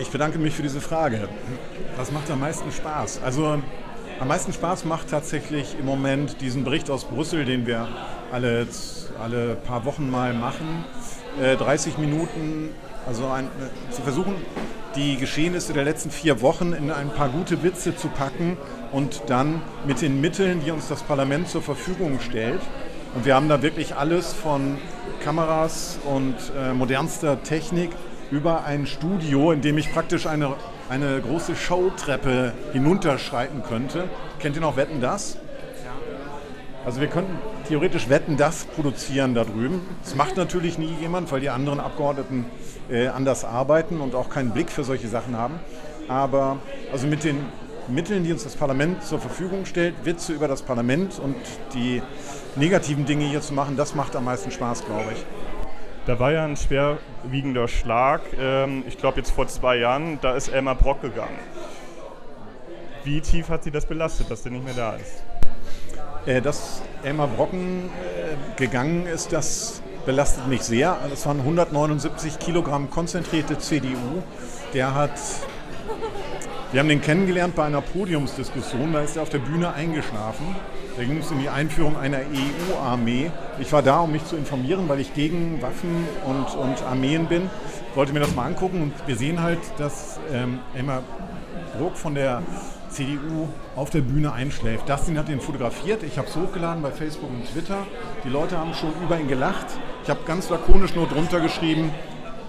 Ich bedanke mich für diese Frage. Was macht am meisten Spaß? Also am meisten Spaß macht tatsächlich im Moment diesen Bericht aus Brüssel, den wir alle, alle paar Wochen mal machen. Äh, 30 Minuten, also ein, äh, zu versuchen, die Geschehnisse der letzten vier Wochen in ein paar gute Witze zu packen und dann mit den Mitteln, die uns das Parlament zur Verfügung stellt. Und wir haben da wirklich alles von Kameras und äh, modernster Technik über ein Studio, in dem ich praktisch eine, eine große Showtreppe hinunterschreiten könnte. Kennt ihr noch Wetten das? Also wir könnten theoretisch Wetten das produzieren da drüben. Das macht natürlich nie jemand, weil die anderen Abgeordneten äh, anders arbeiten und auch keinen Blick für solche Sachen haben. Aber also mit den Mitteln, die uns das Parlament zur Verfügung stellt, Witze über das Parlament und die negativen Dinge hier zu machen, das macht am meisten Spaß, glaube ich. Da war ja ein schwerwiegender Schlag, ähm, ich glaube jetzt vor zwei Jahren, da ist Elmar Brock gegangen. Wie tief hat sie das belastet, dass der nicht mehr da ist? Äh, dass Elmar Brocken äh, gegangen ist, das belastet mich sehr. Das waren 179 Kilogramm konzentrierte CDU. Der hat, wir haben den kennengelernt bei einer Podiumsdiskussion, da ist er auf der Bühne eingeschlafen. Da ging es um die Einführung einer EU-Armee. Ich war da, um mich zu informieren, weil ich gegen Waffen und, und Armeen bin. Wollte mir das mal angucken und wir sehen halt, dass ähm, Elmar Bruck von der CDU auf der Bühne einschläft. Dustin hat ihn fotografiert, ich habe es hochgeladen bei Facebook und Twitter. Die Leute haben schon über ihn gelacht. Ich habe ganz lakonisch nur drunter geschrieben,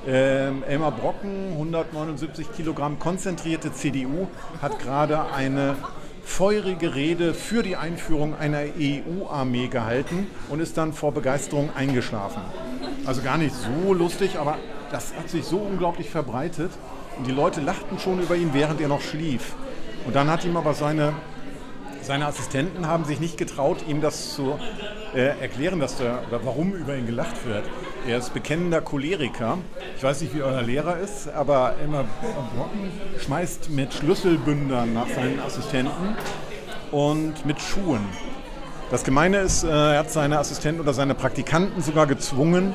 ähm, Elmar Brocken, 179 Kilogramm konzentrierte CDU, hat gerade eine feurige Rede für die Einführung einer EU-Armee gehalten und ist dann vor Begeisterung eingeschlafen. Also gar nicht so lustig, aber das hat sich so unglaublich verbreitet und die Leute lachten schon über ihn, während er noch schlief. Und dann hat ihm aber seine, seine Assistenten haben sich nicht getraut, ihm das zu äh, erklären, dass der, oder warum über ihn gelacht wird. Er ist bekennender Choleriker. Ich weiß nicht, wie euer Lehrer ist, aber immer Brocken schmeißt mit Schlüsselbündern nach seinen Assistenten und mit Schuhen. Das Gemeine ist, äh, er hat seine Assistenten oder seine Praktikanten sogar gezwungen.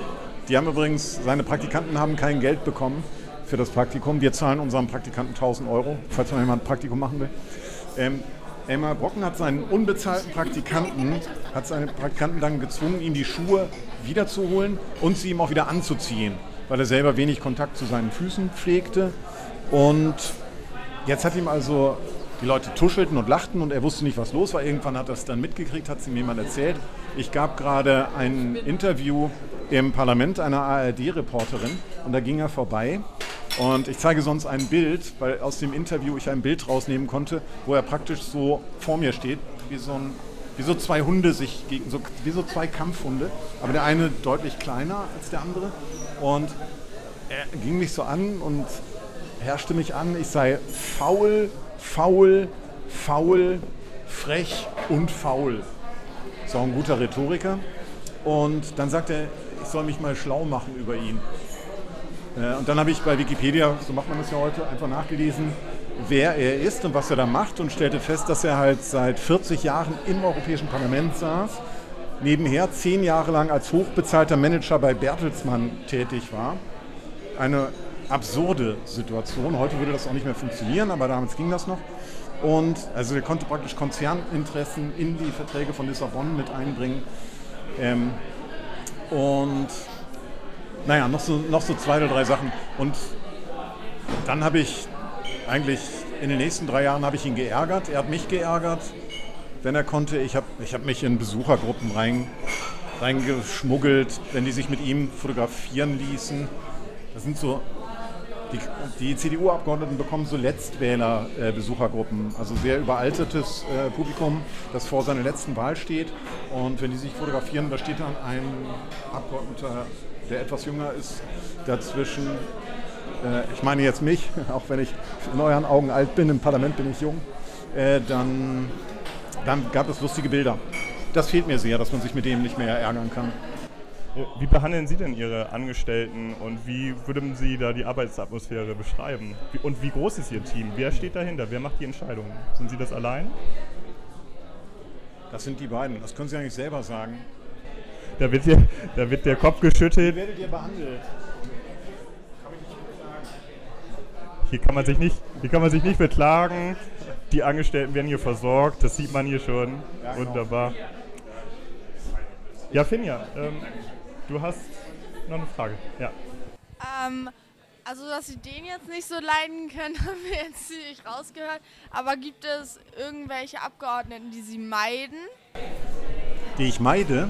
Die haben übrigens, seine Praktikanten haben kein Geld bekommen für das Praktikum. Wir zahlen unseren Praktikanten 1000 Euro, falls mal jemand ein Praktikum machen will. Ähm, Elmar Brocken hat seinen unbezahlten Praktikanten, hat seine Praktikanten dann gezwungen, ihm die Schuhe wiederzuholen und sie ihm auch wieder anzuziehen, weil er selber wenig Kontakt zu seinen Füßen pflegte. Und jetzt hat ihm also die Leute tuschelten und lachten und er wusste nicht, was los war. Irgendwann hat er es dann mitgekriegt, hat es ihm jemand erzählt. Ich gab gerade ein Interview im Parlament einer ARD-Reporterin und da ging er vorbei und ich zeige sonst ein Bild, weil aus dem Interview ich ein Bild rausnehmen konnte, wo er praktisch so vor mir steht, wie so, ein, wie so zwei Hunde sich gegen, so, wie so zwei Kampfhunde, aber der eine deutlich kleiner als der andere. Und er ging mich so an und herrschte mich an, ich sei faul, faul, faul, frech und faul. Ist auch ein guter Rhetoriker. Und dann sagt er, ich soll mich mal schlau machen über ihn. Äh, und dann habe ich bei Wikipedia, so macht man das ja heute, einfach nachgelesen, wer er ist und was er da macht und stellte fest, dass er halt seit 40 Jahren im Europäischen Parlament saß, nebenher zehn Jahre lang als hochbezahlter Manager bei Bertelsmann tätig war. Eine absurde Situation. Heute würde das auch nicht mehr funktionieren, aber damals ging das noch. Und also er konnte praktisch Konzerninteressen in die Verträge von Lissabon mit einbringen. Ähm, und naja, noch so, noch so zwei oder drei Sachen. Und dann habe ich eigentlich in den nächsten drei Jahren habe ich ihn geärgert. Er hat mich geärgert, wenn er konnte. Ich habe ich hab mich in Besuchergruppen rein, reingeschmuggelt, wenn die sich mit ihm fotografieren ließen. Das sind so die, die CDU-Abgeordneten bekommen so Letztwähler-Besuchergruppen, also sehr überaltertes äh, Publikum, das vor seiner letzten Wahl steht. Und wenn die sich fotografieren, da steht dann ein Abgeordneter, der etwas jünger ist, dazwischen. Äh, ich meine jetzt mich, *laughs* auch wenn ich in euren Augen alt bin, im Parlament bin ich jung. Äh, dann, dann gab es lustige Bilder. Das fehlt mir sehr, dass man sich mit dem nicht mehr ärgern kann. Wie behandeln Sie denn Ihre Angestellten und wie würden Sie da die Arbeitsatmosphäre beschreiben? Und wie groß ist Ihr Team? Wer steht dahinter? Wer macht die Entscheidungen? Sind Sie das allein? Das sind die beiden. Das können Sie eigentlich selber sagen. Da wird, hier, da wird der Kopf geschüttelt. Wie werdet ihr behandelt? Hier kann man sich nicht, hier kann man sich nicht beklagen. Die Angestellten werden hier versorgt. Das sieht man hier schon. Ja, genau. Wunderbar. Ja, Finja, ähm, du hast noch eine Frage. Ja. Ähm, also, dass Sie den jetzt nicht so leiden können, *laughs* haben wir jetzt nicht rausgehört. Aber gibt es irgendwelche Abgeordneten, die Sie meiden? Die ich meide?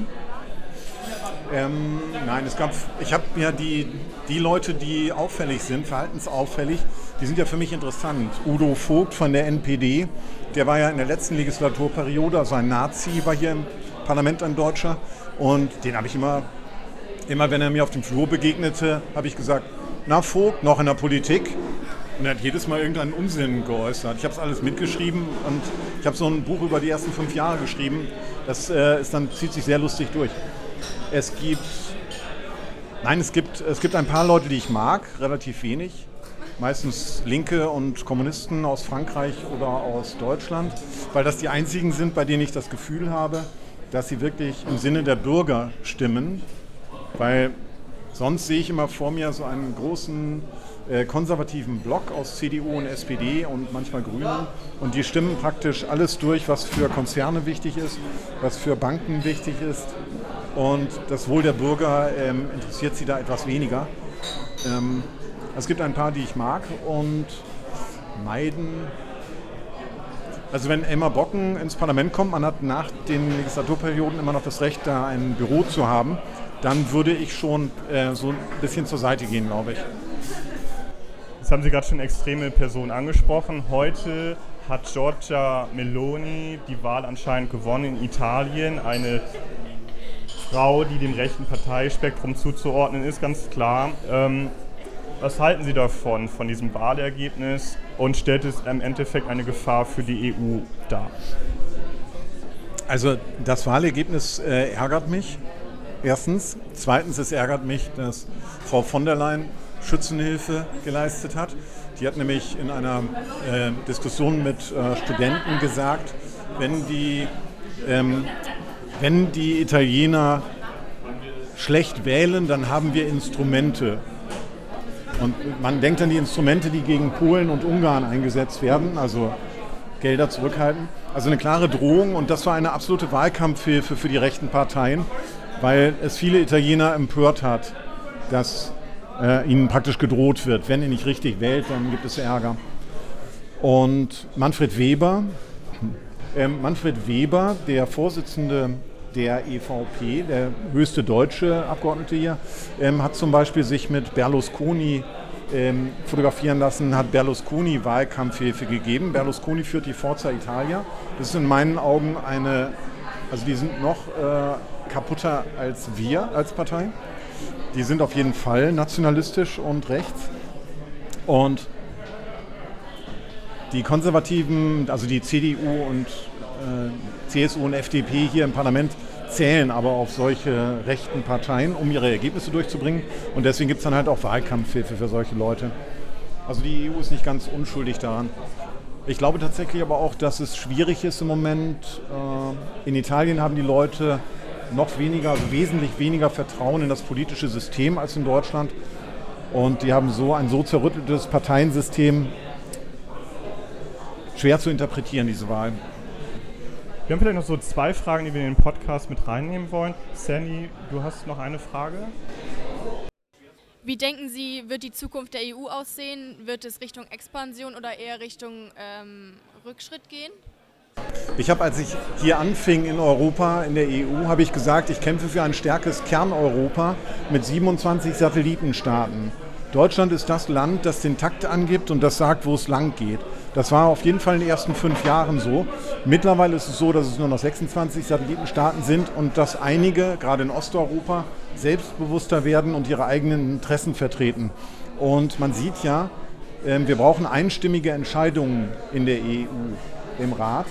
Ähm, nein, es gab, ich habe ja die, die Leute, die auffällig sind, verhaltensauffällig, die sind ja für mich interessant. Udo Vogt von der NPD, der war ja in der letzten Legislaturperiode, also ein Nazi, war hier im Parlament ein Deutscher. Und den habe ich immer, immer wenn er mir auf dem Flur begegnete, habe ich gesagt, na Vogt, noch in der Politik? Und er hat jedes Mal irgendeinen Unsinn geäußert. Ich habe es alles mitgeschrieben und ich habe so ein Buch über die ersten fünf Jahre geschrieben. Das äh, ist dann, zieht sich sehr lustig durch. Es gibt, nein, es gibt, es gibt ein paar Leute, die ich mag, relativ wenig. Meistens Linke und Kommunisten aus Frankreich oder aus Deutschland, weil das die einzigen sind, bei denen ich das Gefühl habe, dass sie wirklich im Sinne der Bürger stimmen. Weil sonst sehe ich immer vor mir so einen großen äh, konservativen Block aus CDU und SPD und manchmal Grünen. Und die stimmen praktisch alles durch, was für Konzerne wichtig ist, was für Banken wichtig ist. Und das Wohl der Bürger ähm, interessiert sie da etwas weniger. Ähm, es gibt ein paar, die ich mag und meiden. Also wenn Elmar Bocken ins Parlament kommt, man hat nach den Legislaturperioden immer noch das Recht, da ein Büro zu haben, dann würde ich schon äh, so ein bisschen zur Seite gehen, glaube ich. Jetzt haben Sie gerade schon extreme Personen angesprochen. Heute hat Giorgia Meloni die Wahl anscheinend gewonnen in Italien. Eine Frau, die dem rechten Parteispektrum zuzuordnen ist, ganz klar. Ähm, was halten Sie davon, von diesem Wahlergebnis und stellt es im Endeffekt eine Gefahr für die EU dar? Also das Wahlergebnis äh, ärgert mich. Erstens. Zweitens, es ärgert mich, dass Frau von der Leyen Schützenhilfe geleistet hat. Die hat nämlich in einer äh, Diskussion mit äh, Studenten gesagt, wenn die, ähm, wenn die Italiener schlecht wählen, dann haben wir Instrumente. Und man denkt an die Instrumente, die gegen Polen und Ungarn eingesetzt werden, also Gelder zurückhalten. Also eine klare Drohung und das war eine absolute Wahlkampfhilfe für die rechten Parteien, weil es viele Italiener empört hat, dass äh, ihnen praktisch gedroht wird. Wenn ihr nicht richtig wählt, dann gibt es Ärger. Und Manfred Weber, äh, Manfred Weber, der Vorsitzende der EVP, der höchste deutsche Abgeordnete hier, ähm, hat zum Beispiel sich mit Berlusconi ähm, fotografieren lassen, hat Berlusconi Wahlkampfhilfe gegeben. Berlusconi führt die Forza Italia. Das ist in meinen Augen eine, also die sind noch äh, kaputter als wir als Partei. Die sind auf jeden Fall nationalistisch und rechts. Und die Konservativen, also die CDU und äh, CSU und FDP hier im Parlament zählen aber auf solche rechten Parteien, um ihre Ergebnisse durchzubringen. Und deswegen gibt es dann halt auch Wahlkampfhilfe für solche Leute. Also die EU ist nicht ganz unschuldig daran. Ich glaube tatsächlich aber auch, dass es schwierig ist im Moment. Äh, in Italien haben die Leute noch weniger, also wesentlich weniger Vertrauen in das politische System als in Deutschland. Und die haben so ein so zerrütteltes Parteiensystem schwer zu interpretieren, diese Wahl. Wir haben vielleicht noch so zwei Fragen, die wir in den Podcast mit reinnehmen wollen. Sandy, du hast noch eine Frage? Wie denken Sie, wird die Zukunft der EU aussehen? Wird es Richtung Expansion oder eher Richtung ähm, Rückschritt gehen? Ich habe, als ich hier anfing in Europa, in der EU, habe ich gesagt, ich kämpfe für ein stärkeres Kerneuropa mit 27 Satellitenstaaten. Deutschland ist das Land, das den Takt angibt und das sagt, wo es lang geht. Das war auf jeden Fall in den ersten fünf Jahren so. Mittlerweile ist es so, dass es nur noch 26 Satellitenstaaten sind und dass einige, gerade in Osteuropa, selbstbewusster werden und ihre eigenen Interessen vertreten. Und man sieht ja, ähm, wir brauchen einstimmige Entscheidungen in der EU, im Rat.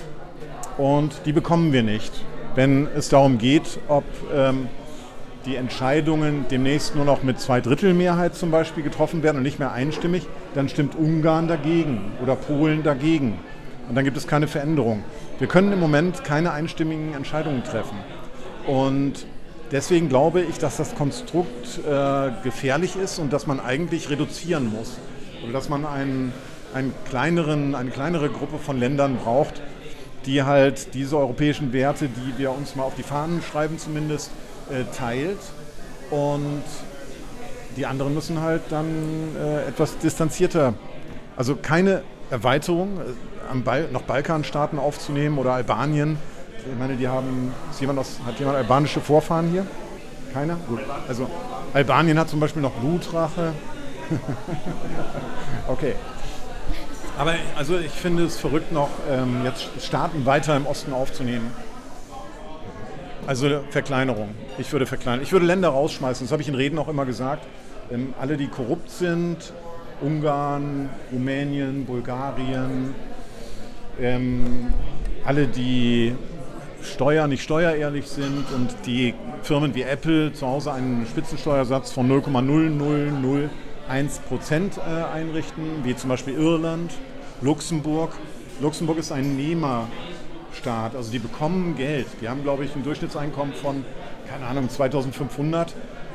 Und die bekommen wir nicht, wenn es darum geht, ob ähm, die Entscheidungen demnächst nur noch mit Zweidrittelmehrheit zum Beispiel getroffen werden und nicht mehr einstimmig, dann stimmt Ungarn dagegen oder Polen dagegen. Und dann gibt es keine Veränderung. Wir können im Moment keine einstimmigen Entscheidungen treffen. Und deswegen glaube ich, dass das Konstrukt äh, gefährlich ist und dass man eigentlich reduzieren muss. Oder dass man einen, einen kleineren, eine kleinere Gruppe von Ländern braucht, die halt diese europäischen Werte, die wir uns mal auf die Fahnen schreiben zumindest, äh, teilt. Und die anderen müssen halt dann äh, etwas distanzierter, also keine Erweiterung, äh, Bal noch Balkanstaaten aufzunehmen oder Albanien. Ich meine, die haben, jemand aus, hat jemand albanische Vorfahren hier? Keiner? Gut. Also Albanien hat zum Beispiel noch Blutrache. *laughs* okay. Aber also ich finde es verrückt noch, ähm, jetzt Staaten weiter im Osten aufzunehmen. Also Verkleinerung. Ich würde verkleinern. Ich würde Länder rausschmeißen. Das habe ich in Reden auch immer gesagt. Ähm, alle, die korrupt sind, Ungarn, Rumänien, Bulgarien, ähm, alle, die Steuer nicht steuerehrlich sind und die Firmen wie Apple zu Hause einen Spitzensteuersatz von 0,000 1% äh, einrichten, wie zum Beispiel Irland, Luxemburg. Luxemburg ist ein Nehmerstaat, also die bekommen Geld. Die haben, glaube ich, ein Durchschnittseinkommen von, keine Ahnung, 2500,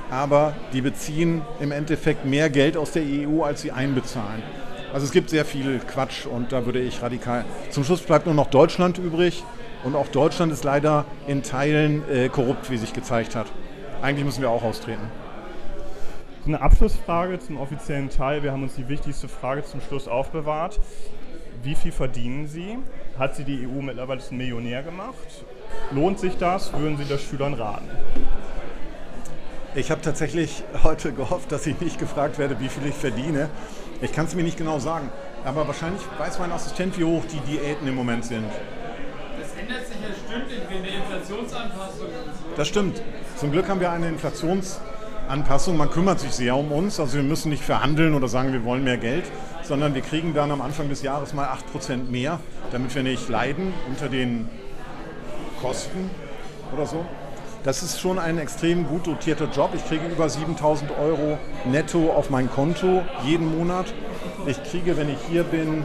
aber die beziehen im Endeffekt mehr Geld aus der EU, als sie einbezahlen. Also es gibt sehr viel Quatsch und da würde ich radikal. Zum Schluss bleibt nur noch Deutschland übrig und auch Deutschland ist leider in Teilen äh, korrupt, wie sich gezeigt hat. Eigentlich müssen wir auch austreten. Eine Abschlussfrage zum offiziellen Teil. Wir haben uns die wichtigste Frage zum Schluss aufbewahrt. Wie viel verdienen Sie? Hat Sie die EU mittlerweile zum Millionär gemacht? Lohnt sich das? Würden Sie das Schülern raten? Ich habe tatsächlich heute gehofft, dass ich nicht gefragt werde, wie viel ich verdiene. Ich kann es mir nicht genau sagen. Aber wahrscheinlich weiß mein Assistent, wie hoch die Diäten im Moment sind. Das ändert sich ja stündlich wegen der Inflationsanpassung. Das stimmt. Zum Glück haben wir eine Inflationsanpassung. Man kümmert sich sehr um uns. Also wir müssen nicht verhandeln oder sagen, wir wollen mehr Geld, sondern wir kriegen dann am Anfang des Jahres mal 8% mehr, damit wir nicht leiden unter den Kosten oder so. Das ist schon ein extrem gut dotierter Job. Ich kriege über 7000 Euro netto auf mein Konto jeden Monat. Ich kriege, wenn ich hier bin,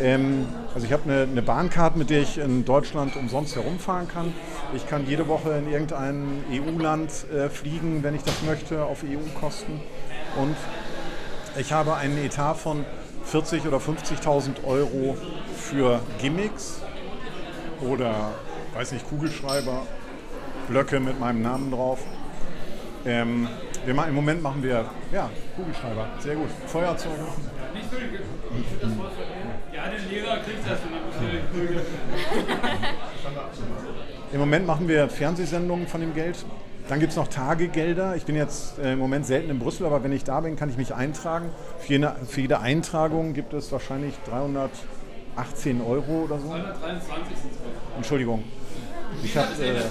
ähm, also ich habe eine, eine Bahncard, mit der ich in Deutschland umsonst herumfahren kann. Ich kann jede Woche in irgendein EU-Land äh, fliegen, wenn ich das möchte, auf EU-Kosten. Und ich habe einen Etat von 40.000 oder 50.000 Euro für Gimmicks oder, weiß nicht, Kugelschreiber Blöcke mit meinem Namen drauf. Ähm, wir machen, Im Moment machen wir ja, Kugelschreiber, sehr gut. Feuerzeuge. Nicht wirklich. Ja, der Lehrer kriegt das dem *laughs* Im Moment machen wir Fernsehsendungen von dem Geld. Dann gibt es noch Tagegelder. Ich bin jetzt äh, im Moment selten in Brüssel, aber wenn ich da bin, kann ich mich eintragen. Für jede, für jede Eintragung gibt es wahrscheinlich 318 Euro oder so. 323 sind es. Entschuldigung. Ich habe. Äh,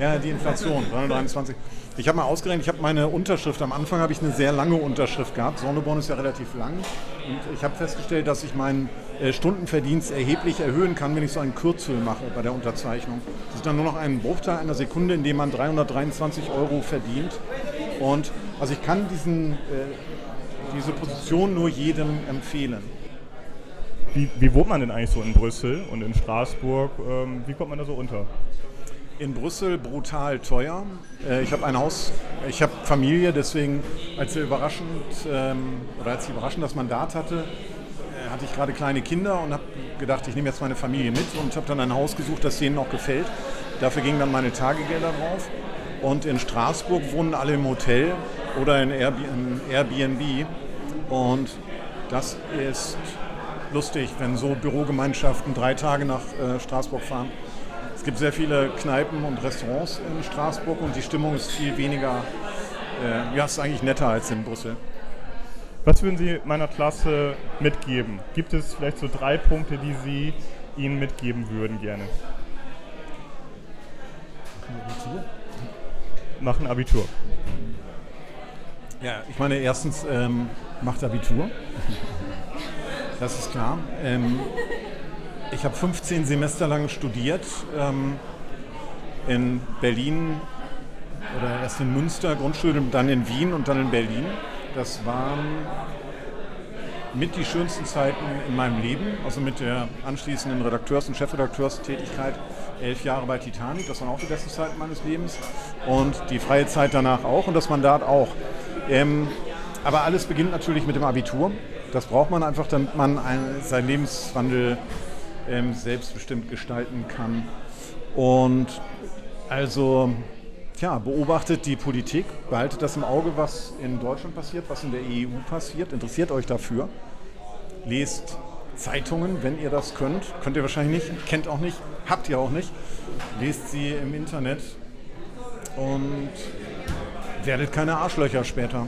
ja, die Inflation, 323. Ich habe mal ausgerechnet, ich habe meine Unterschrift, am Anfang habe ich eine sehr lange Unterschrift gehabt. Sonneborn ist ja relativ lang. Und ich habe festgestellt, dass ich meinen Stundenverdienst erheblich erhöhen kann, wenn ich so einen Kürzel mache bei der Unterzeichnung. Das ist dann nur noch ein Bruchteil einer Sekunde, in dem man 323 Euro verdient. Und also ich kann diesen, äh, diese Position nur jedem empfehlen. Wie, wie wohnt man denn eigentlich so in Brüssel und in Straßburg? Ähm, wie kommt man da so unter? In Brüssel brutal teuer. Äh, ich habe ein Haus, ich habe Familie, deswegen als sehr überraschend ähm, oder als ich überraschend das Mandat hatte, äh, hatte ich gerade kleine Kinder und habe gedacht, ich nehme jetzt meine Familie mit und habe dann ein Haus gesucht, das denen auch gefällt. Dafür gingen dann meine Tagegelder drauf. Und in Straßburg wohnen alle im Hotel oder in Airbnb. Und das ist lustig, wenn so Bürogemeinschaften drei Tage nach äh, Straßburg fahren. Es gibt sehr viele Kneipen und Restaurants in Straßburg und die Stimmung ist viel weniger, äh, ja, ist eigentlich netter als in Brüssel. Was würden Sie meiner Klasse mitgeben? Gibt es vielleicht so drei Punkte, die Sie ihnen mitgeben würden gerne? Machen Abitur. Ja, ich meine, erstens ähm, macht Abitur. Das ist klar. Ähm, ich habe 15 Semester lang studiert ähm, in Berlin oder erst in Münster Grundstudium, dann in Wien und dann in Berlin. Das waren mit die schönsten Zeiten in meinem Leben, also mit der anschließenden Redakteurs- und Chefredakteurstätigkeit. Elf Jahre bei Titanic, das waren auch die besten Zeiten meines Lebens. Und die freie Zeit danach auch und das Mandat auch. Ähm, aber alles beginnt natürlich mit dem Abitur. Das braucht man einfach, damit man ein, seinen Lebenswandel ähm, selbstbestimmt gestalten kann. Und also, tja, beobachtet die Politik, behaltet das im Auge, was in Deutschland passiert, was in der EU passiert, interessiert euch dafür. Lest Zeitungen, wenn ihr das könnt. Könnt ihr wahrscheinlich nicht, kennt auch nicht, habt ihr auch nicht. Lest sie im Internet und werdet keine Arschlöcher später.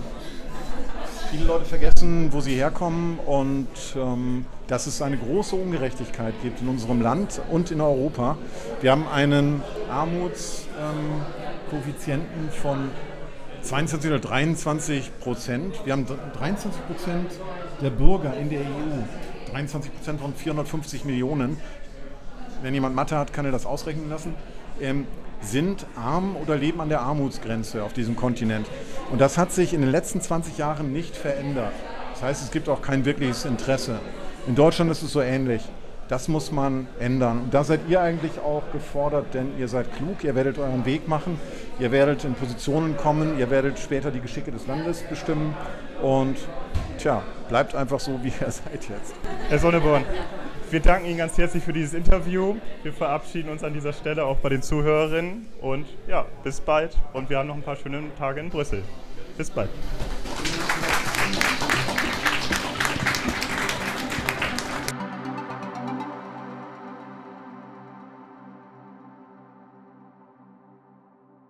Viele Leute vergessen, wo sie herkommen und ähm, dass es eine große Ungerechtigkeit gibt in unserem Land und in Europa. Wir haben einen Armutskoeffizienten ähm, von 22 oder 23 Prozent. Wir haben 23 Prozent der Bürger in der EU. 23 Prozent von 450 Millionen. Wenn jemand Mathe hat, kann er das ausrechnen lassen. Ähm, sind arm oder leben an der Armutsgrenze auf diesem Kontinent. Und das hat sich in den letzten 20 Jahren nicht verändert. Das heißt, es gibt auch kein wirkliches Interesse. In Deutschland ist es so ähnlich. Das muss man ändern. Und da seid ihr eigentlich auch gefordert, denn ihr seid klug, ihr werdet euren Weg machen, ihr werdet in Positionen kommen, ihr werdet später die Geschicke des Landes bestimmen. Und tja, bleibt einfach so, wie *laughs* ihr seid jetzt. Herr Sonneborn, wir danken Ihnen ganz herzlich für dieses Interview. Wir verabschieden uns an dieser Stelle auch bei den Zuhörerinnen und ja, bis bald. Und wir haben noch ein paar schöne Tage in Brüssel. Bis bald.